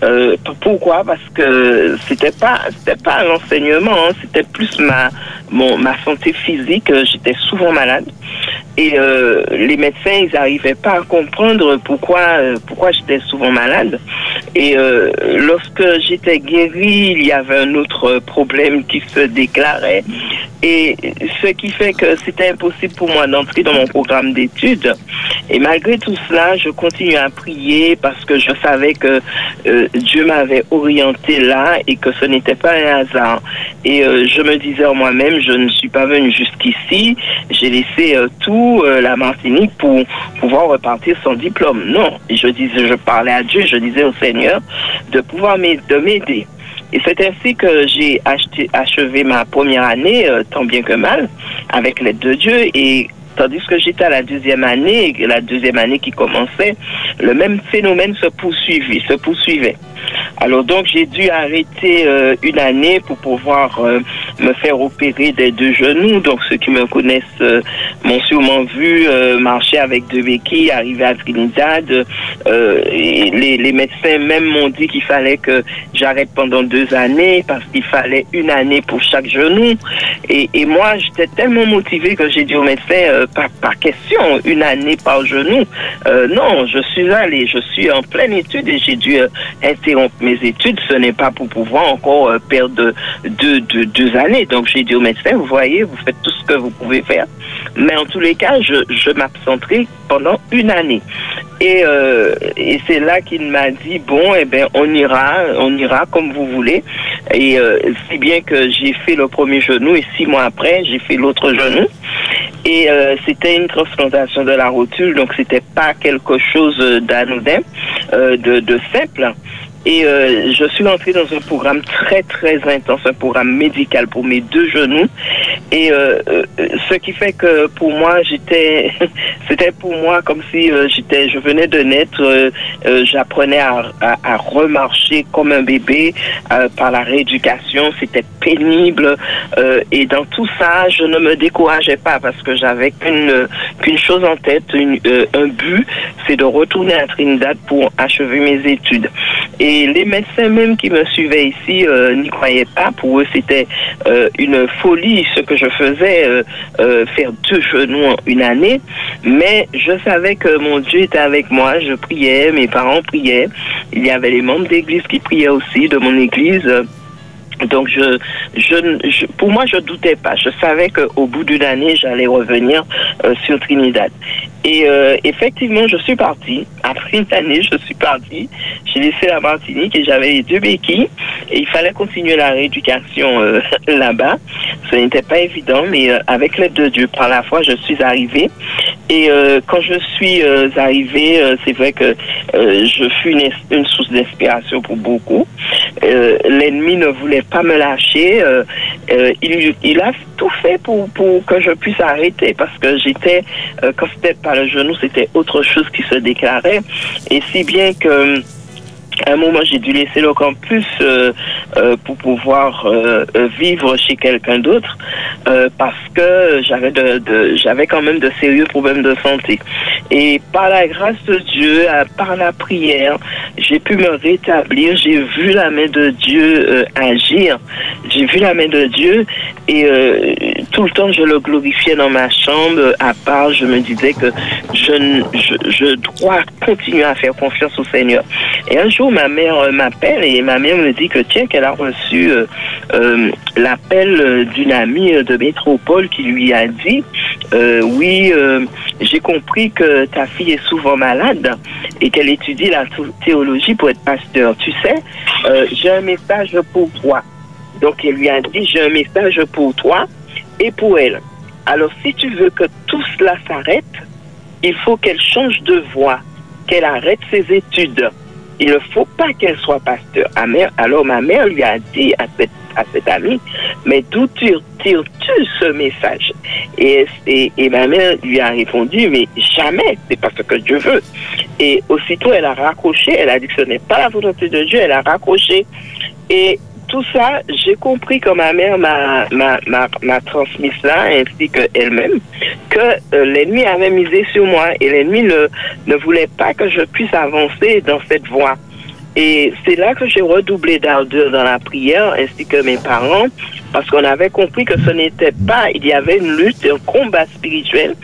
Euh, pourquoi? Parce que c'était pas c'était pas l'enseignement, hein, c'était plus ma mon ma santé physique. Euh, J'étais souvent malade et euh, les médecins ils n'arrivaient pas à comprendre pourquoi euh, pourquoi j'étais souvent malade. Et euh, lorsque j'étais guérie, il y avait un autre problème qui se déclarait. Et ce qui fait que c'était impossible pour moi d'entrer dans mon programme d'études. Et malgré tout cela, je continue à prier parce que je savais que Dieu m'avait orienté là et que ce n'était pas un hasard. Et je me disais en moi-même, je ne suis pas venu jusqu'ici, j'ai laissé euh, euh, la Martinique, pour pouvoir repartir sans diplôme. Non, je disais, je parlais à Dieu, je disais au Seigneur de pouvoir m'aider- de m'aider. Et c'est ainsi que j'ai achevé ma première année, euh, tant bien que mal, avec l'aide de Dieu. Et tandis que j'étais à la deuxième année, la deuxième année qui commençait, le même phénomène se poursuivait, se poursuivait. Alors donc j'ai dû arrêter euh, une année pour pouvoir euh, me faire opérer des deux genoux. Donc ceux qui me connaissent euh, m'ont sûrement vu marcher avec deux béquilles, arriver à Trinidad. Les médecins même m'ont dit qu'il fallait que j'arrête pendant deux années parce qu'il fallait une année pour chaque genou. Et, et moi j'étais tellement motivée que j'ai dit au médecin par question une année par genou. Euh, non, je suis allée, je suis en pleine étude et j'ai dû euh, interrompre mes études. Ce n'est pas pour pouvoir encore euh, perdre deux, deux, deux années. Donc j'ai dit au médecin, vous voyez, vous faites tout ce que vous pouvez faire. Mais en tous les cas, je, je m'absenterai pendant une année. Et, et c'est là qu'il m'a dit bon, eh ben on ira, on ira comme vous voulez. Et si bien que j'ai fait le premier genou et six mois après j'ai fait l'autre genou. Et c'était une transplantation de la rotule, donc c'était pas quelque chose d'anodin, euh, de simple. Et euh, je suis entrée dans un programme très très intense, un programme médical pour mes deux genoux. Et euh, euh, ce qui fait que pour moi, j'étais, c'était pour moi comme si euh, j'étais, je venais de naître, euh, j'apprenais à, à, à remarcher comme un bébé par la rééducation. C'était pénible. et dans tout ça, je ne me décourageais pas parce que j'avais qu'une qu'une chose en tête, une, un but, c'est de retourner à Trinidad pour achever mes études. Et les médecins même qui me suivaient ici euh, n'y croyaient pas. Pour eux, c'était euh, une folie ce que je faisais, euh, faire deux genoux en une année. Mais je savais que mon Dieu était avec moi. Je priais, mes parents priaient. Il y avait les membres d'église qui priaient aussi de mon église. Donc, je, je, je- pour moi, je doutais pas. Je savais qu'au bout d'une année, j'allais revenir euh, sur Trinidad. Et euh, effectivement, je suis partie. Après une année, je suis partie. J'ai laissé la Martinique et j'avais les deux béquilles. Et il fallait continuer la rééducation euh, là-bas. Ce n'était pas évident, mais euh, avec l'aide de Dieu, par la foi, je suis arrivée. Et euh, quand je suis euh, arrivée, c'est vrai que je fus une, une source d'inspiration pour beaucoup. L'ennemi ne voulait pas me lâcher. Euh, euh, il, a tout fait pour, pour que je puisse arrêter parce que j'étais, euh, quand c'était pas le genou, c'était autre chose qui se déclarait. Et si bien que à un moment, j'ai dû laisser le campus euh, euh, pour pouvoir euh, euh, vivre chez quelqu'un d'autre euh, parce que j'avais de, de- j'avais quand même de sérieux problèmes de santé. Et par la grâce de Dieu, euh, par la prière, j'ai pu me rétablir. J'ai vu la main de Dieu agir. J'ai vu la main de Dieu et tout le temps je le glorifiais dans ma chambre. À part, je me disais que je, je, je dois continuer à faire confiance au Seigneur. Et un jour, ma mère euh, m'appelle et ma mère me dit que tiens, qu'elle a reçu euh, euh, l'appel d'une amie de métropole qui lui a dit oui, j'ai compris que ta fille est souvent malade et qu'elle étudie la thé- théologie pour être pasteur. Tu sais, j'ai un message pour toi. Donc, elle lui a dit, j'ai un message pour toi et pour elle. Alors, si tu veux que tout cela s'arrête, il faut qu'elle change de voie, qu'elle arrête ses études. Il ne faut pas qu'elle soit pasteur. Alors, ma mère lui a dit à cette, à amie, mais d'où tires- tires-tu ce message? Et, et, et ma mère lui a répondu, mais jamais, c'est pas ce que Dieu veut. Et aussitôt, elle a raccroché, elle a dit que ce n'est pas la volonté de Dieu, elle a raccroché. Et tout ça, j'ai compris que ma mère m'a, transmis cela, ainsi qu'elle-même, que euh, l'ennemi avait misé sur moi et l'ennemi ne, ne voulait pas que je puisse avancer dans cette voie. Et c'est là que j'ai redoublé d'ardeur dans la prière, ainsi que mes parents, parce qu'on avait compris que ce n'était pas, il y avait une lutte, un combat spirituel,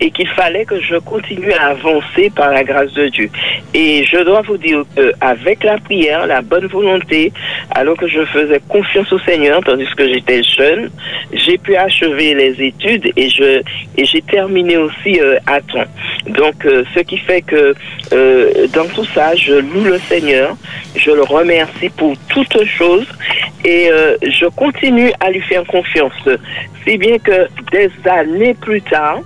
et qu'il fallait que je continue à avancer par la grâce de Dieu. Et je dois vous dire qu'avec la prière, la bonne volonté, alors que je faisais confiance au Seigneur, tandis que j'étais jeune, j'ai pu achever les études et je et j'ai terminé aussi euh, à temps. Donc, euh, ce qui fait que euh, dans tout ça, je loue le Seigneur, je le remercie pour toutes choses et euh, je continue à lui faire confiance. Si bien que des années plus tard,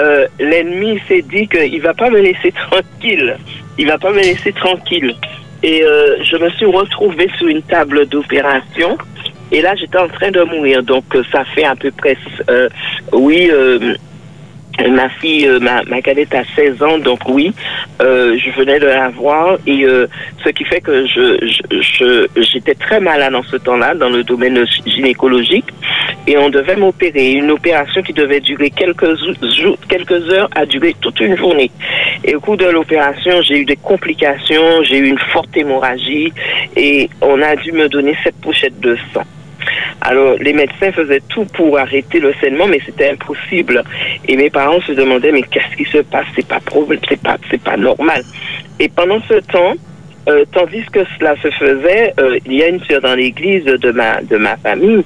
euh, l'ennemi s'est dit qu'il va pas me laisser tranquille. Il va pas me laisser tranquille. Et euh, je me suis retrouvée sur une table d'opération. Et là, j'étais en train de mourir. Donc, ça fait à peu près, oui, ma fille, euh, ma, ma cadette a 16 ans, donc oui, euh, je venais de la voir et euh, ce qui fait que je, j'étais très malade en ce temps-là dans le domaine gynécologique et on devait m'opérer. Une opération qui devait durer quelques, jours, quelques heures a duré toute une journée. Et au cours de l'opération, j'ai eu des complications, j'ai eu une forte hémorragie et on a dû me donner cette pochette de sang. Alors, les médecins faisaient tout pour arrêter le saignement, mais c'était impossible. Et mes parents se demandaient, mais qu'est-ce qui se passe? C'est pas c'est pas, c'est pas normal. Et pendant ce temps, euh, tandis que cela se faisait, euh, il y a une sœur dans l'église de ma, de ma famille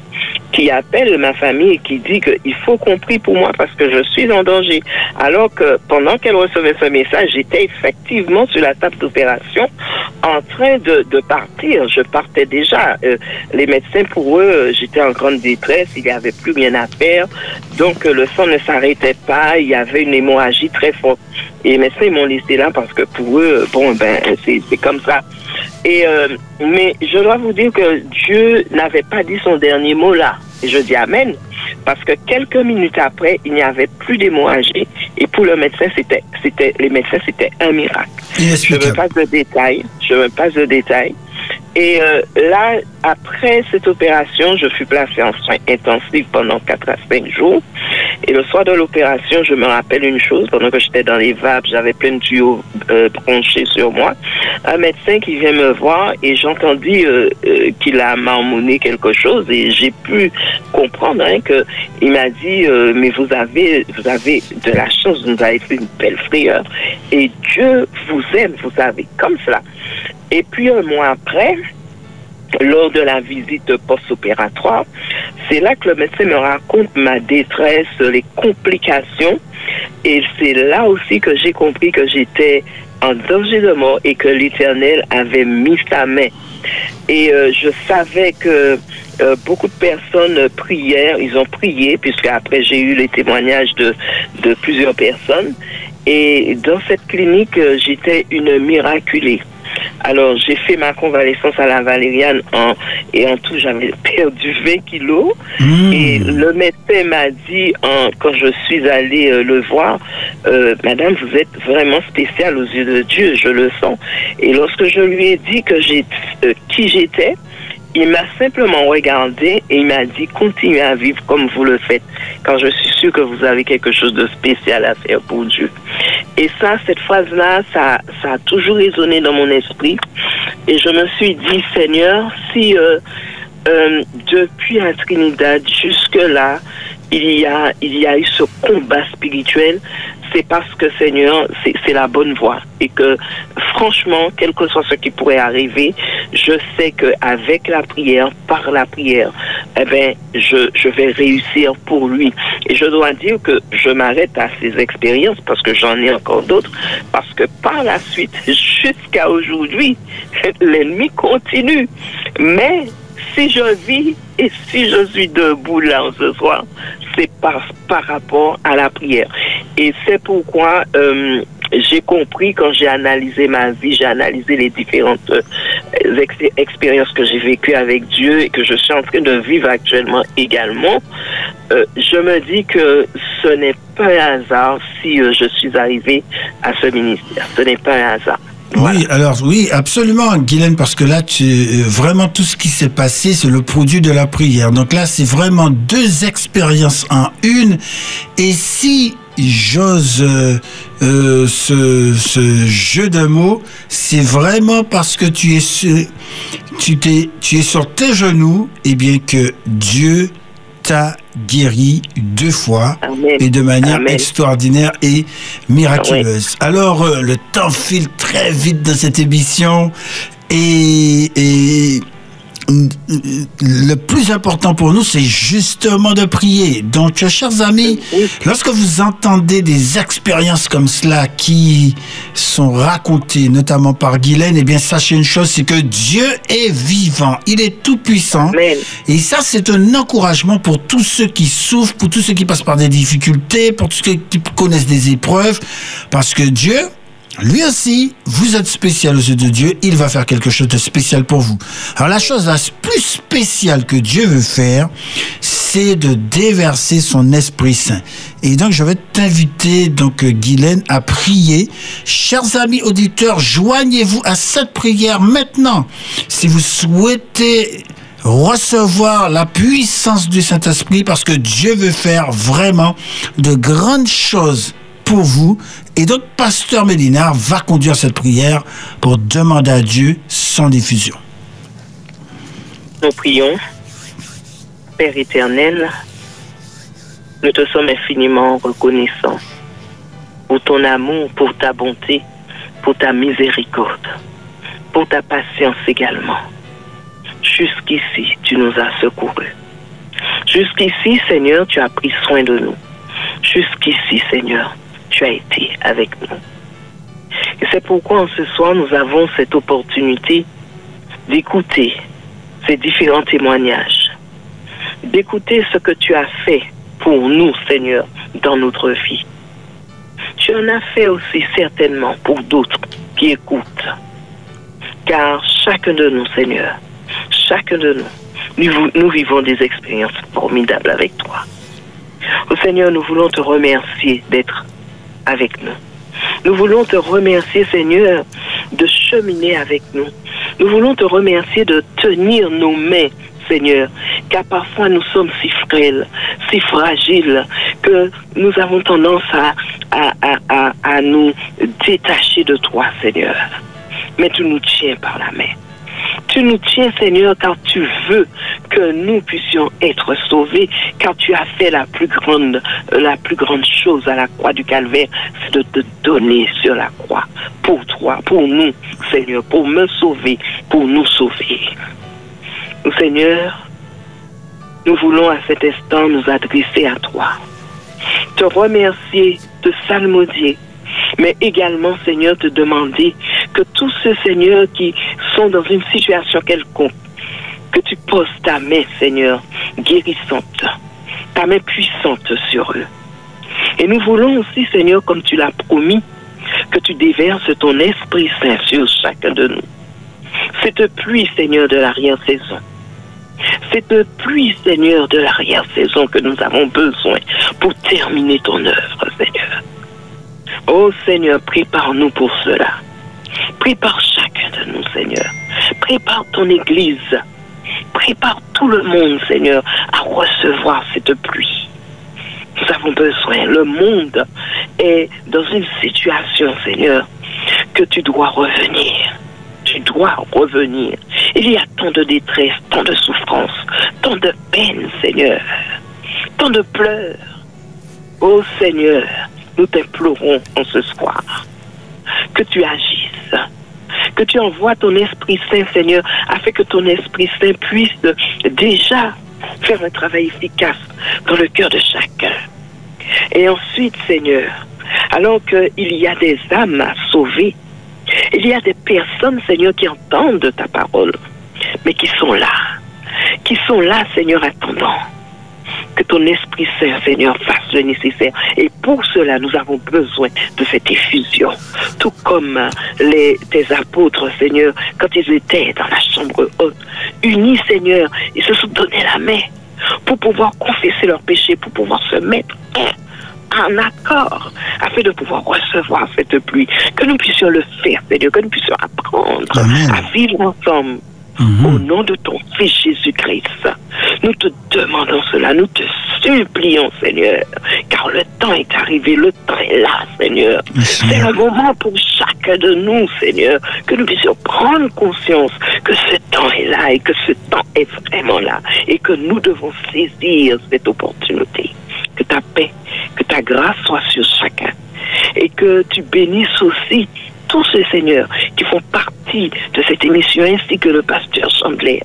qui appelle ma famille et qui dit qu'il faut qu'on prie pour moi parce que je suis en danger. Alors que pendant qu'elle recevait ce message, j'étais effectivement sur la table d'opération en train de, de partir. Je partais déjà. Euh, les médecins, pour eux, euh, j'étais en grande détresse. Il n'y avait plus rien à faire. Donc, euh, le sang ne s'arrêtait pas. Il y avait une hémorragie très forte. Et les médecins m'ont laissé là parce que pour eux, bon, ben, c'est c'est comme ça. Et euh, mais je dois vous dire que Dieu n'avait pas dit son dernier mot là. Et je dis Amen. Parce que quelques minutes après, il n'y avait plus d'hémorragie. Et pour le médecin, c'était, c'était, les médecins, c'était un miracle. Je me passe de détails. Je me passe de détails. Et euh, là, après cette opération, je fus placée en soins intensifs pendant 4 à 5 jours. Et le soir de l'opération, je me rappelle une chose, pendant que j'étais dans les vapes, j'avais plein de tuyaux euh, sur moi. Un médecin qui vient me voir et j'entendis euh, euh, qu'il a marmonné quelque chose et j'ai pu comprendre hein, que il m'a dit euh, mais vous avez vous avez de la chance, vous nous avez fait une belle frayeur et Dieu vous aime, vous savez, comme cela. Et puis un mois après, lors de la visite post-opératoire, c'est là que le médecin me raconte ma détresse, les complications. Et c'est là aussi que j'ai compris que j'étais en danger de mort et que l'Éternel avait mis sa main. Et euh, je savais que euh, beaucoup de personnes prièrent, ils ont prié, puisque après j'ai eu les témoignages de, de plusieurs personnes. Et dans cette clinique, euh, j'étais une miraculée. Alors, j'ai fait ma convalescence à la Valériane en, et en tout, j'avais perdu 20 kilos. Mmh. Et le médecin m'a dit, en- quand je suis allée euh, le voir, euh, Madame, vous êtes vraiment spéciale aux yeux de Dieu, je le sens. Et lorsque je lui ai dit que j'ai, euh, qui j'étais, il m'a simplement regardé et il m'a dit continuez à vivre comme vous le faites, car je suis sûr que vous avez quelque chose de spécial à faire pour Dieu. Et ça, cette phrase-là, ça, ça a toujours résonné dans mon esprit. Et je me suis dit, Seigneur, si euh, euh, depuis à Trinidad jusque-là, il y a, il y a eu ce combat spirituel, c'est parce que Seigneur, c'est la bonne voie. Et que franchement, quel que soit ce qui pourrait arriver, je sais que avec la prière, par la prière, eh ben, je, je vais réussir pour lui. Et je dois dire que je m'arrête à ces expériences parce que j'en ai encore d'autres. Parce que par la suite, jusqu'à aujourd'hui, l'ennemi continue. Mais si je vis et si je suis debout là ce soir, c'est par, rapport à la prière. Et c'est pourquoi euh, j'ai compris quand j'ai analysé ma vie, j'ai analysé les différentes euh, ex- expériences que j'ai vécues avec Dieu et que je suis en train de vivre actuellement également. Euh, je me dis que ce n'est pas un hasard si je suis arrivé à ce ministère. Ce n'est pas un hasard. Oui, alors oui, absolument, Guylaine, parce que là, tu, euh, vraiment tout ce qui s'est passé, c'est le produit de la prière. Donc là, c'est vraiment deux expériences en une. Et si j'ose euh, euh, ce, ce jeu de mots, c'est vraiment parce que tu es sur, tu es sur tes genoux, et bien que Dieu t'a guéri deux fois Amen. et de manière Amen. extraordinaire et miraculeuse. Alors, euh, le temps file très vite dans cette émission et, et le plus important pour nous, c'est justement de prier. Donc, chers amis, lorsque vous entendez des expériences comme cela qui sont racontées, notamment par Guylaine, eh bien, sachez une chose, c'est que Dieu est vivant. Il est tout puissant. Et ça, c'est un encouragement pour tous ceux qui souffrent, pour tous ceux qui passent par des difficultés, pour tous ceux qui connaissent des épreuves, parce que Dieu, lui aussi, vous êtes spécial aux yeux de Dieu, il va faire quelque chose de spécial pour vous. Alors la chose la plus spéciale que Dieu veut faire, c'est de déverser son Esprit Saint. Et donc je vais t'inviter, donc Guylaine, à prier. Chers amis auditeurs, joignez-vous à cette prière maintenant. Si vous souhaitez recevoir la puissance du Saint-Esprit parce que Dieu veut faire vraiment de grandes choses pour vous. Et donc, Pasteur Mélinard va conduire cette prière pour demander à Dieu son diffusion. Nous prions. Père éternel, nous te sommes infiniment reconnaissants pour ton amour, pour ta bonté, pour ta miséricorde, pour ta patience également. Jusqu'ici, tu nous as secourus. Jusqu'ici, Seigneur, tu as pris soin de nous. Jusqu'ici, Seigneur, tu as été avec nous. Et c'est pourquoi en ce soir, nous avons cette opportunité d'écouter ces différents témoignages, d'écouter ce que tu as fait pour nous, Seigneur, dans notre vie. Tu en as fait aussi certainement pour d'autres qui écoutent. Car chacun de nous, Seigneur, chacun de nous, nous, nous vivons des expériences formidables avec toi. Seigneur, nous voulons te remercier d'être avec nous. Nous voulons te remercier, Seigneur, de cheminer avec nous. Nous voulons te remercier de tenir nos mains, Seigneur, car parfois nous sommes si frêles, si fragiles, que nous avons tendance à, à, à, nous détacher de toi, Seigneur. Mais tu nous tiens par la main. Tu nous tiens, Seigneur, car tu veux que nous puissions être sauvés, car tu as fait la plus grande, la plus grande chose à la croix du calvaire, c'est de te donner sur la croix pour toi, pour nous, Seigneur, pour me sauver, pour nous sauver. Seigneur, nous voulons à cet instant nous adresser à toi, te remercier, te salmodier, mais également, Seigneur, te demander que tous ceux, Seigneur, qui sont dans une situation quelconque, que tu poses ta main, Seigneur, guérissante, ta main puissante sur eux. Et nous voulons aussi, Seigneur, comme tu l'as promis, que tu déverses ton Esprit Saint sur chacun de nous. Cette pluie, Seigneur, de l'arrière-saison. Cette pluie, Seigneur, de l'arrière-saison que nous avons besoin pour terminer ton œuvre, Seigneur. Oh Seigneur, prépare-nous pour cela. Prépare chacun de nous, Seigneur. Prépare ton Église. Prépare tout le monde, Seigneur, à recevoir cette pluie. Nous avons besoin. Le monde est dans une situation, Seigneur, que tu dois revenir. Tu dois revenir. Il y a tant de détresse, tant de souffrance, tant de peine, Seigneur, tant de pleurs. Oh Seigneur, nous t'implorons en ce soir que tu agisses, que tu envoies ton Esprit Saint, Seigneur, afin que ton Esprit Saint puisse déjà faire un travail efficace dans le cœur de chacun. Et ensuite, Seigneur, alors qu'il y a des âmes à sauver, il y a des personnes, Seigneur, qui entendent ta parole, mais qui sont là, qui sont là, Seigneur, attendant que ton Esprit Saint, Seigneur, fasse le nécessaire. Et pour cela, nous avons besoin de cette effusion. Tout comme les, tes apôtres, Seigneur, quand ils étaient dans la chambre haute, unis, Seigneur, ils se sont donné la main pour pouvoir confesser leurs péchés, pour pouvoir se mettre en accord afin de pouvoir recevoir cette pluie. Que nous puissions le faire, Seigneur, que nous puissions apprendre à vivre ensemble. Au nom de ton Fils Jésus-Christ, nous te demandons cela, nous te supplions, Seigneur, car le temps est arrivé, le temps est là, Seigneur. C'est le moment pour chacun de nous, Seigneur, que nous puissions prendre conscience que ce temps est là et que ce temps est vraiment là et que nous devons saisir cette opportunité. Que ta paix, que ta grâce soit sur chacun et que tu bénisses aussi tous ces seigneurs qui font partie de cette émission, ainsi que le pasteur Chandler.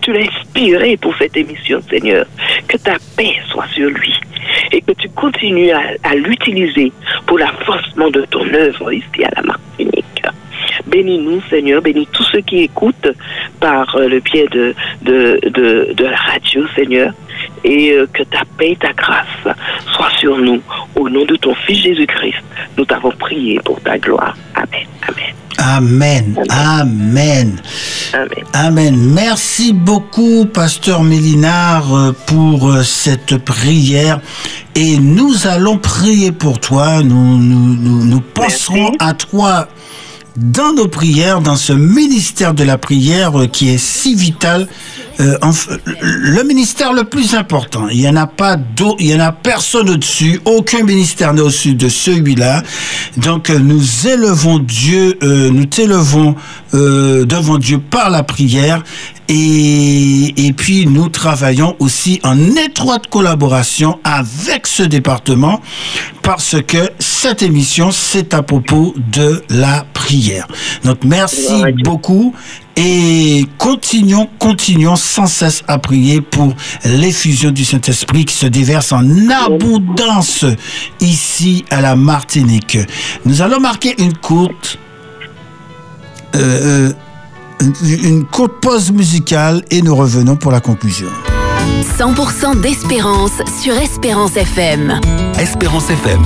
Tu l'as inspiré pour cette émission, Seigneur. Que ta paix soit sur lui et que tu continues à, à l'utiliser pour l'avancement de ton œuvre ici à la Martinique. Bénis-nous, Seigneur, bénis tous ceux qui écoutent par euh, le biais de, de, de, de la radio, Seigneur, et euh, que ta paix et ta grâce soient sur nous. Au nom de ton Fils Jésus-Christ, nous t'avons prié pour ta gloire. Amen. Amen. Amen. Amen. Amen. Merci beaucoup, Pasteur Mélinard, euh, pour cette prière. Et nous allons prier pour toi. Nous, nous, nous, nous penserons à toi dans nos prières, dans ce ministère de la prière euh, qui est si vital. Euh, le ministère le plus important. Il y en a pas il y en a personne au-dessus. Aucun ministère n'est au-dessus de celui-là. Donc euh, nous élevons Dieu, nous t'élevons devant Dieu par la prière. Et, et puis nous travaillons aussi en étroite collaboration avec ce département parce que cette émission, c'est à propos de la prière. Donc merci beaucoup et continuons, continuons sans cesse à prier pour l'effusion du Saint-Esprit qui se déverse en abondance ici à la Martinique. Nous allons marquer une courte, euh, une, une courte pause musicale et nous revenons pour la conclusion. 100% d'espérance sur Espérance FM. Espérance FM.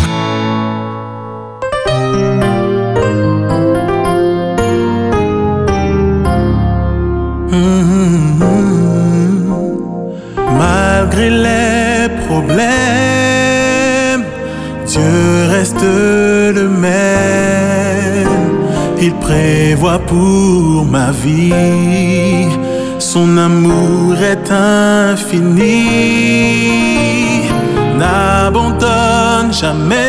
Malgré les problèmes, Dieu reste le même. Il prévoit pour ma vie. Son amour est infini. N'abandonne jamais.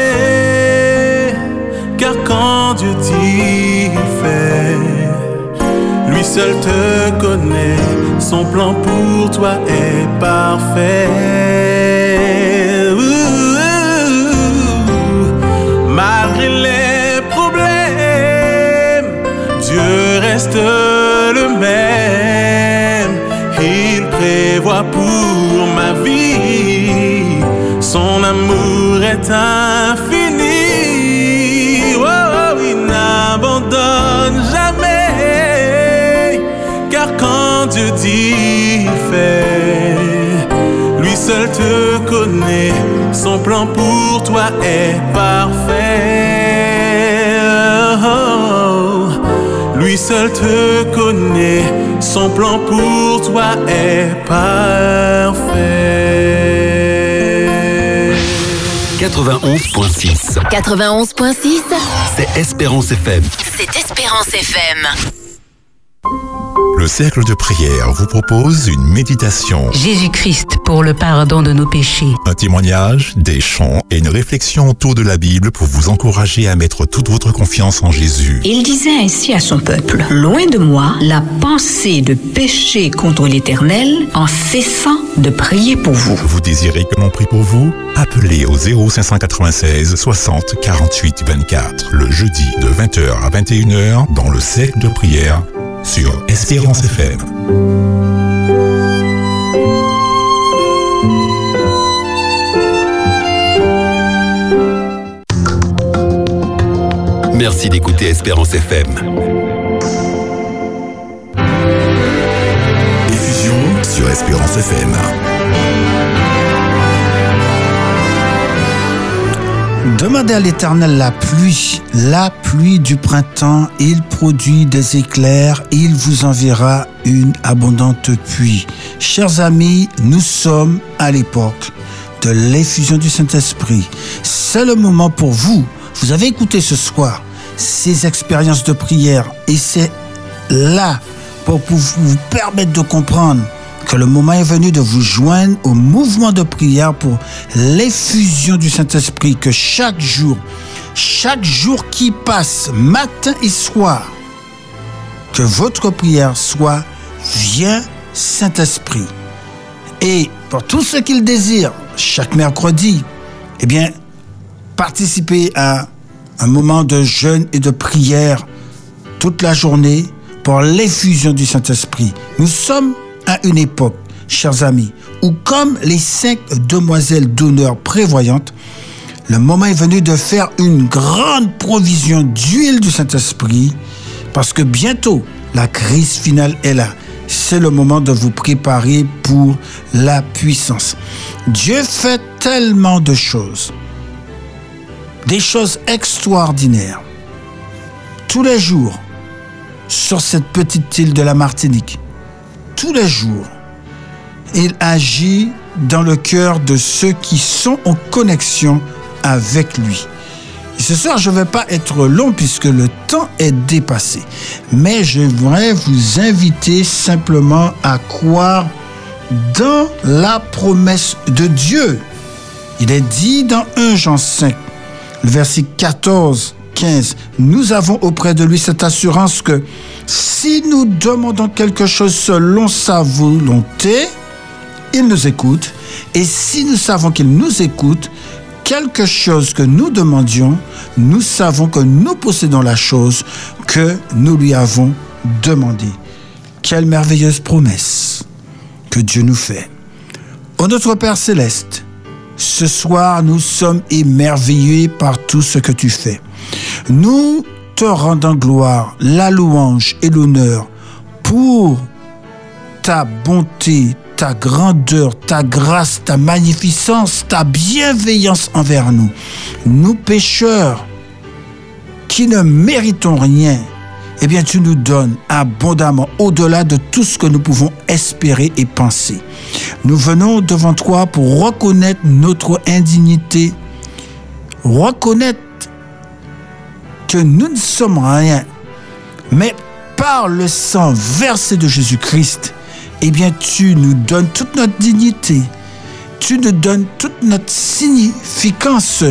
Car quand Dieu dit, il fait. Seul te connaît, son plan pour toi est parfait. Malgré les problèmes, Dieu reste le même. Il prévoit pour ma vie. Son amour est infini. Fait, lui seul te connaît. Son plan pour toi est parfait. Oh, lui seul te connaît. Son plan pour toi est parfait. 91.6. 91.6, C'est Espérance FM. c'est Espérance FM. Le cercle de prière vous propose une méditation, Jésus-Christ pour le pardon de nos péchés. un témoignage, des chants et une réflexion autour de la Bible pour vous encourager à mettre toute votre confiance en Jésus. Il disait ainsi à son peuple, Loin de moi la pensée de pécher contre l'Éternel en cessant de prier pour vous. Vous désirez que l'on prie pour vous? Appelez au 0596 60 48 24 le jeudi de 20h à 21h dans le cercle de prière sur Espérance FM. Merci d'écouter Espérance FM. Diffusion sur Espérance FM. Demandez à l'Éternel la pluie, la pluie du printemps, il produit des éclairs, il vous enverra une abondante pluie. Chers amis, nous sommes à l'époque de l'effusion du Saint-Esprit. C'est le moment pour vous. Vous avez écouté ce soir ces expériences de prière et c'est là pour vous permettre de comprendre que le moment est venu de vous joindre au mouvement de prière pour l'effusion du Saint-Esprit, que chaque jour, chaque jour qui passe, matin et soir, que votre prière soit Viens Saint-Esprit. Et pour tous ceux qui le désirent, chaque mercredi, eh bien, participez à un moment de jeûne et de prière toute la journée pour l'effusion du Saint-Esprit. Nous sommes à une époque, chers amis, où comme les cinq demoiselles d'honneur prévoyantes, le moment est venu de faire une grande provision d'huile du Saint-Esprit, parce que bientôt, la crise finale est là. C'est le moment de vous préparer pour la puissance. Dieu fait tellement de choses, des choses extraordinaires. Tous les jours, sur cette petite île de la Martinique, tous les jours, il agit dans le cœur de ceux qui sont en connexion avec lui. Ce soir, je ne vais pas être long puisque le temps est dépassé. Mais je voudrais vous inviter simplement à croire dans la promesse de Dieu. Il est dit dans 1 Jean 5, le verset 14, 15, nous avons auprès de lui cette assurance que si nous demandons quelque chose selon sa volonté, il nous écoute. Et si nous savons qu'il nous écoute, quelque chose que nous demandions, nous savons que nous possédons la chose que nous lui avons demandée. Quelle merveilleuse promesse que Dieu nous fait. Ô notre Père céleste, ce soir nous sommes émerveillés par tout ce que tu fais. Nous te rendons gloire, la louange et l'honneur pour ta bonté, ta grandeur, ta grâce, ta magnificence, ta bienveillance envers nous. Nous pécheurs qui ne méritons rien, eh bien tu nous donnes abondamment au-delà de tout ce que nous pouvons espérer et penser. Nous venons devant toi pour reconnaître notre indignité, reconnaître que nous ne sommes rien, mais par le sang versé de Jésus-Christ, eh bien, tu nous donnes toute notre dignité. Tu nous donnes toute notre significance.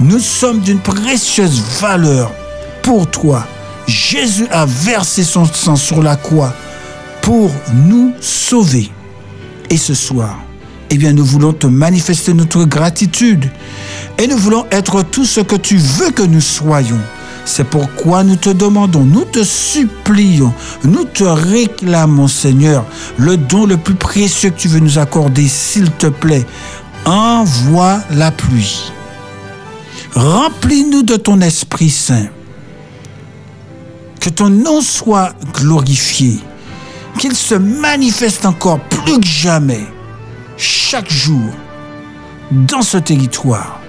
Nous sommes d'une précieuse valeur pour toi. Jésus a versé son sang sur la croix pour nous sauver. Et ce soir, eh bien, nous voulons te manifester notre gratitude. Et nous voulons être tout ce que tu veux que nous soyons. C'est pourquoi nous te demandons, nous te supplions, nous te réclamons, Seigneur, le don le plus précieux que tu veux nous accorder, s'il te plaît. Envoie la pluie. Remplis-nous de ton Esprit Saint. Que ton nom soit glorifié. Qu'il se manifeste encore plus que jamais, chaque jour, dans ce territoire.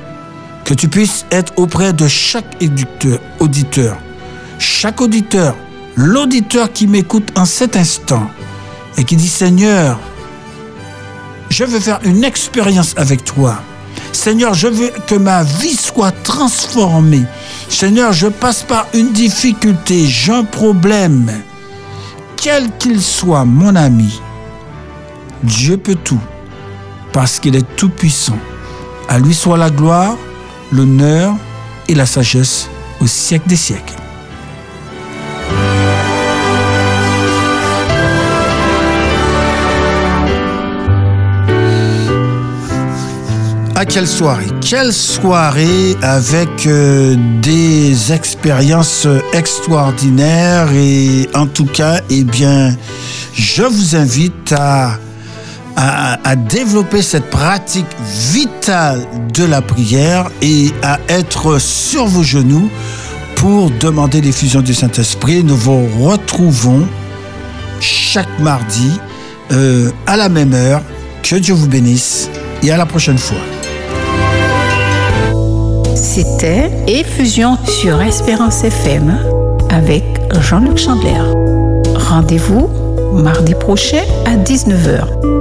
Que tu puisses être auprès de chaque éducteur, auditeur, chaque auditeur, l'auditeur qui m'écoute en cet instant et qui dit Seigneur, je veux faire une expérience avec toi. Seigneur, je veux que ma vie soit transformée. Seigneur, je passe par une difficulté, j'ai un problème. Quel qu'il soit, mon ami, Dieu peut tout, parce qu'il est tout puissant. À lui soit la gloire, l'honneur et la sagesse au siècle des siècles. Ah, quelle soirée? Quelle soirée avec euh, des expériences extraordinaires et en tout cas, eh bien, je vous invite à, à, développer cette pratique vitale de la prière et à être sur vos genoux pour demander l'effusion du Saint-Esprit. Nous vous retrouvons chaque mardi euh, à la même heure. Que Dieu vous bénisse et à la prochaine fois. C'était Effusion sur Espérance FM avec Jean-Luc Chandler. Rendez-vous mardi prochain à 19h.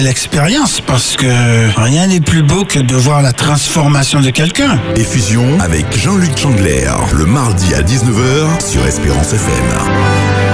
expérience parce que rien n'est plus beau que de voir la transformation de quelqu'un. Effusion avec Jean-Luc Chandler, le mardi à 19h sur Espérance FM.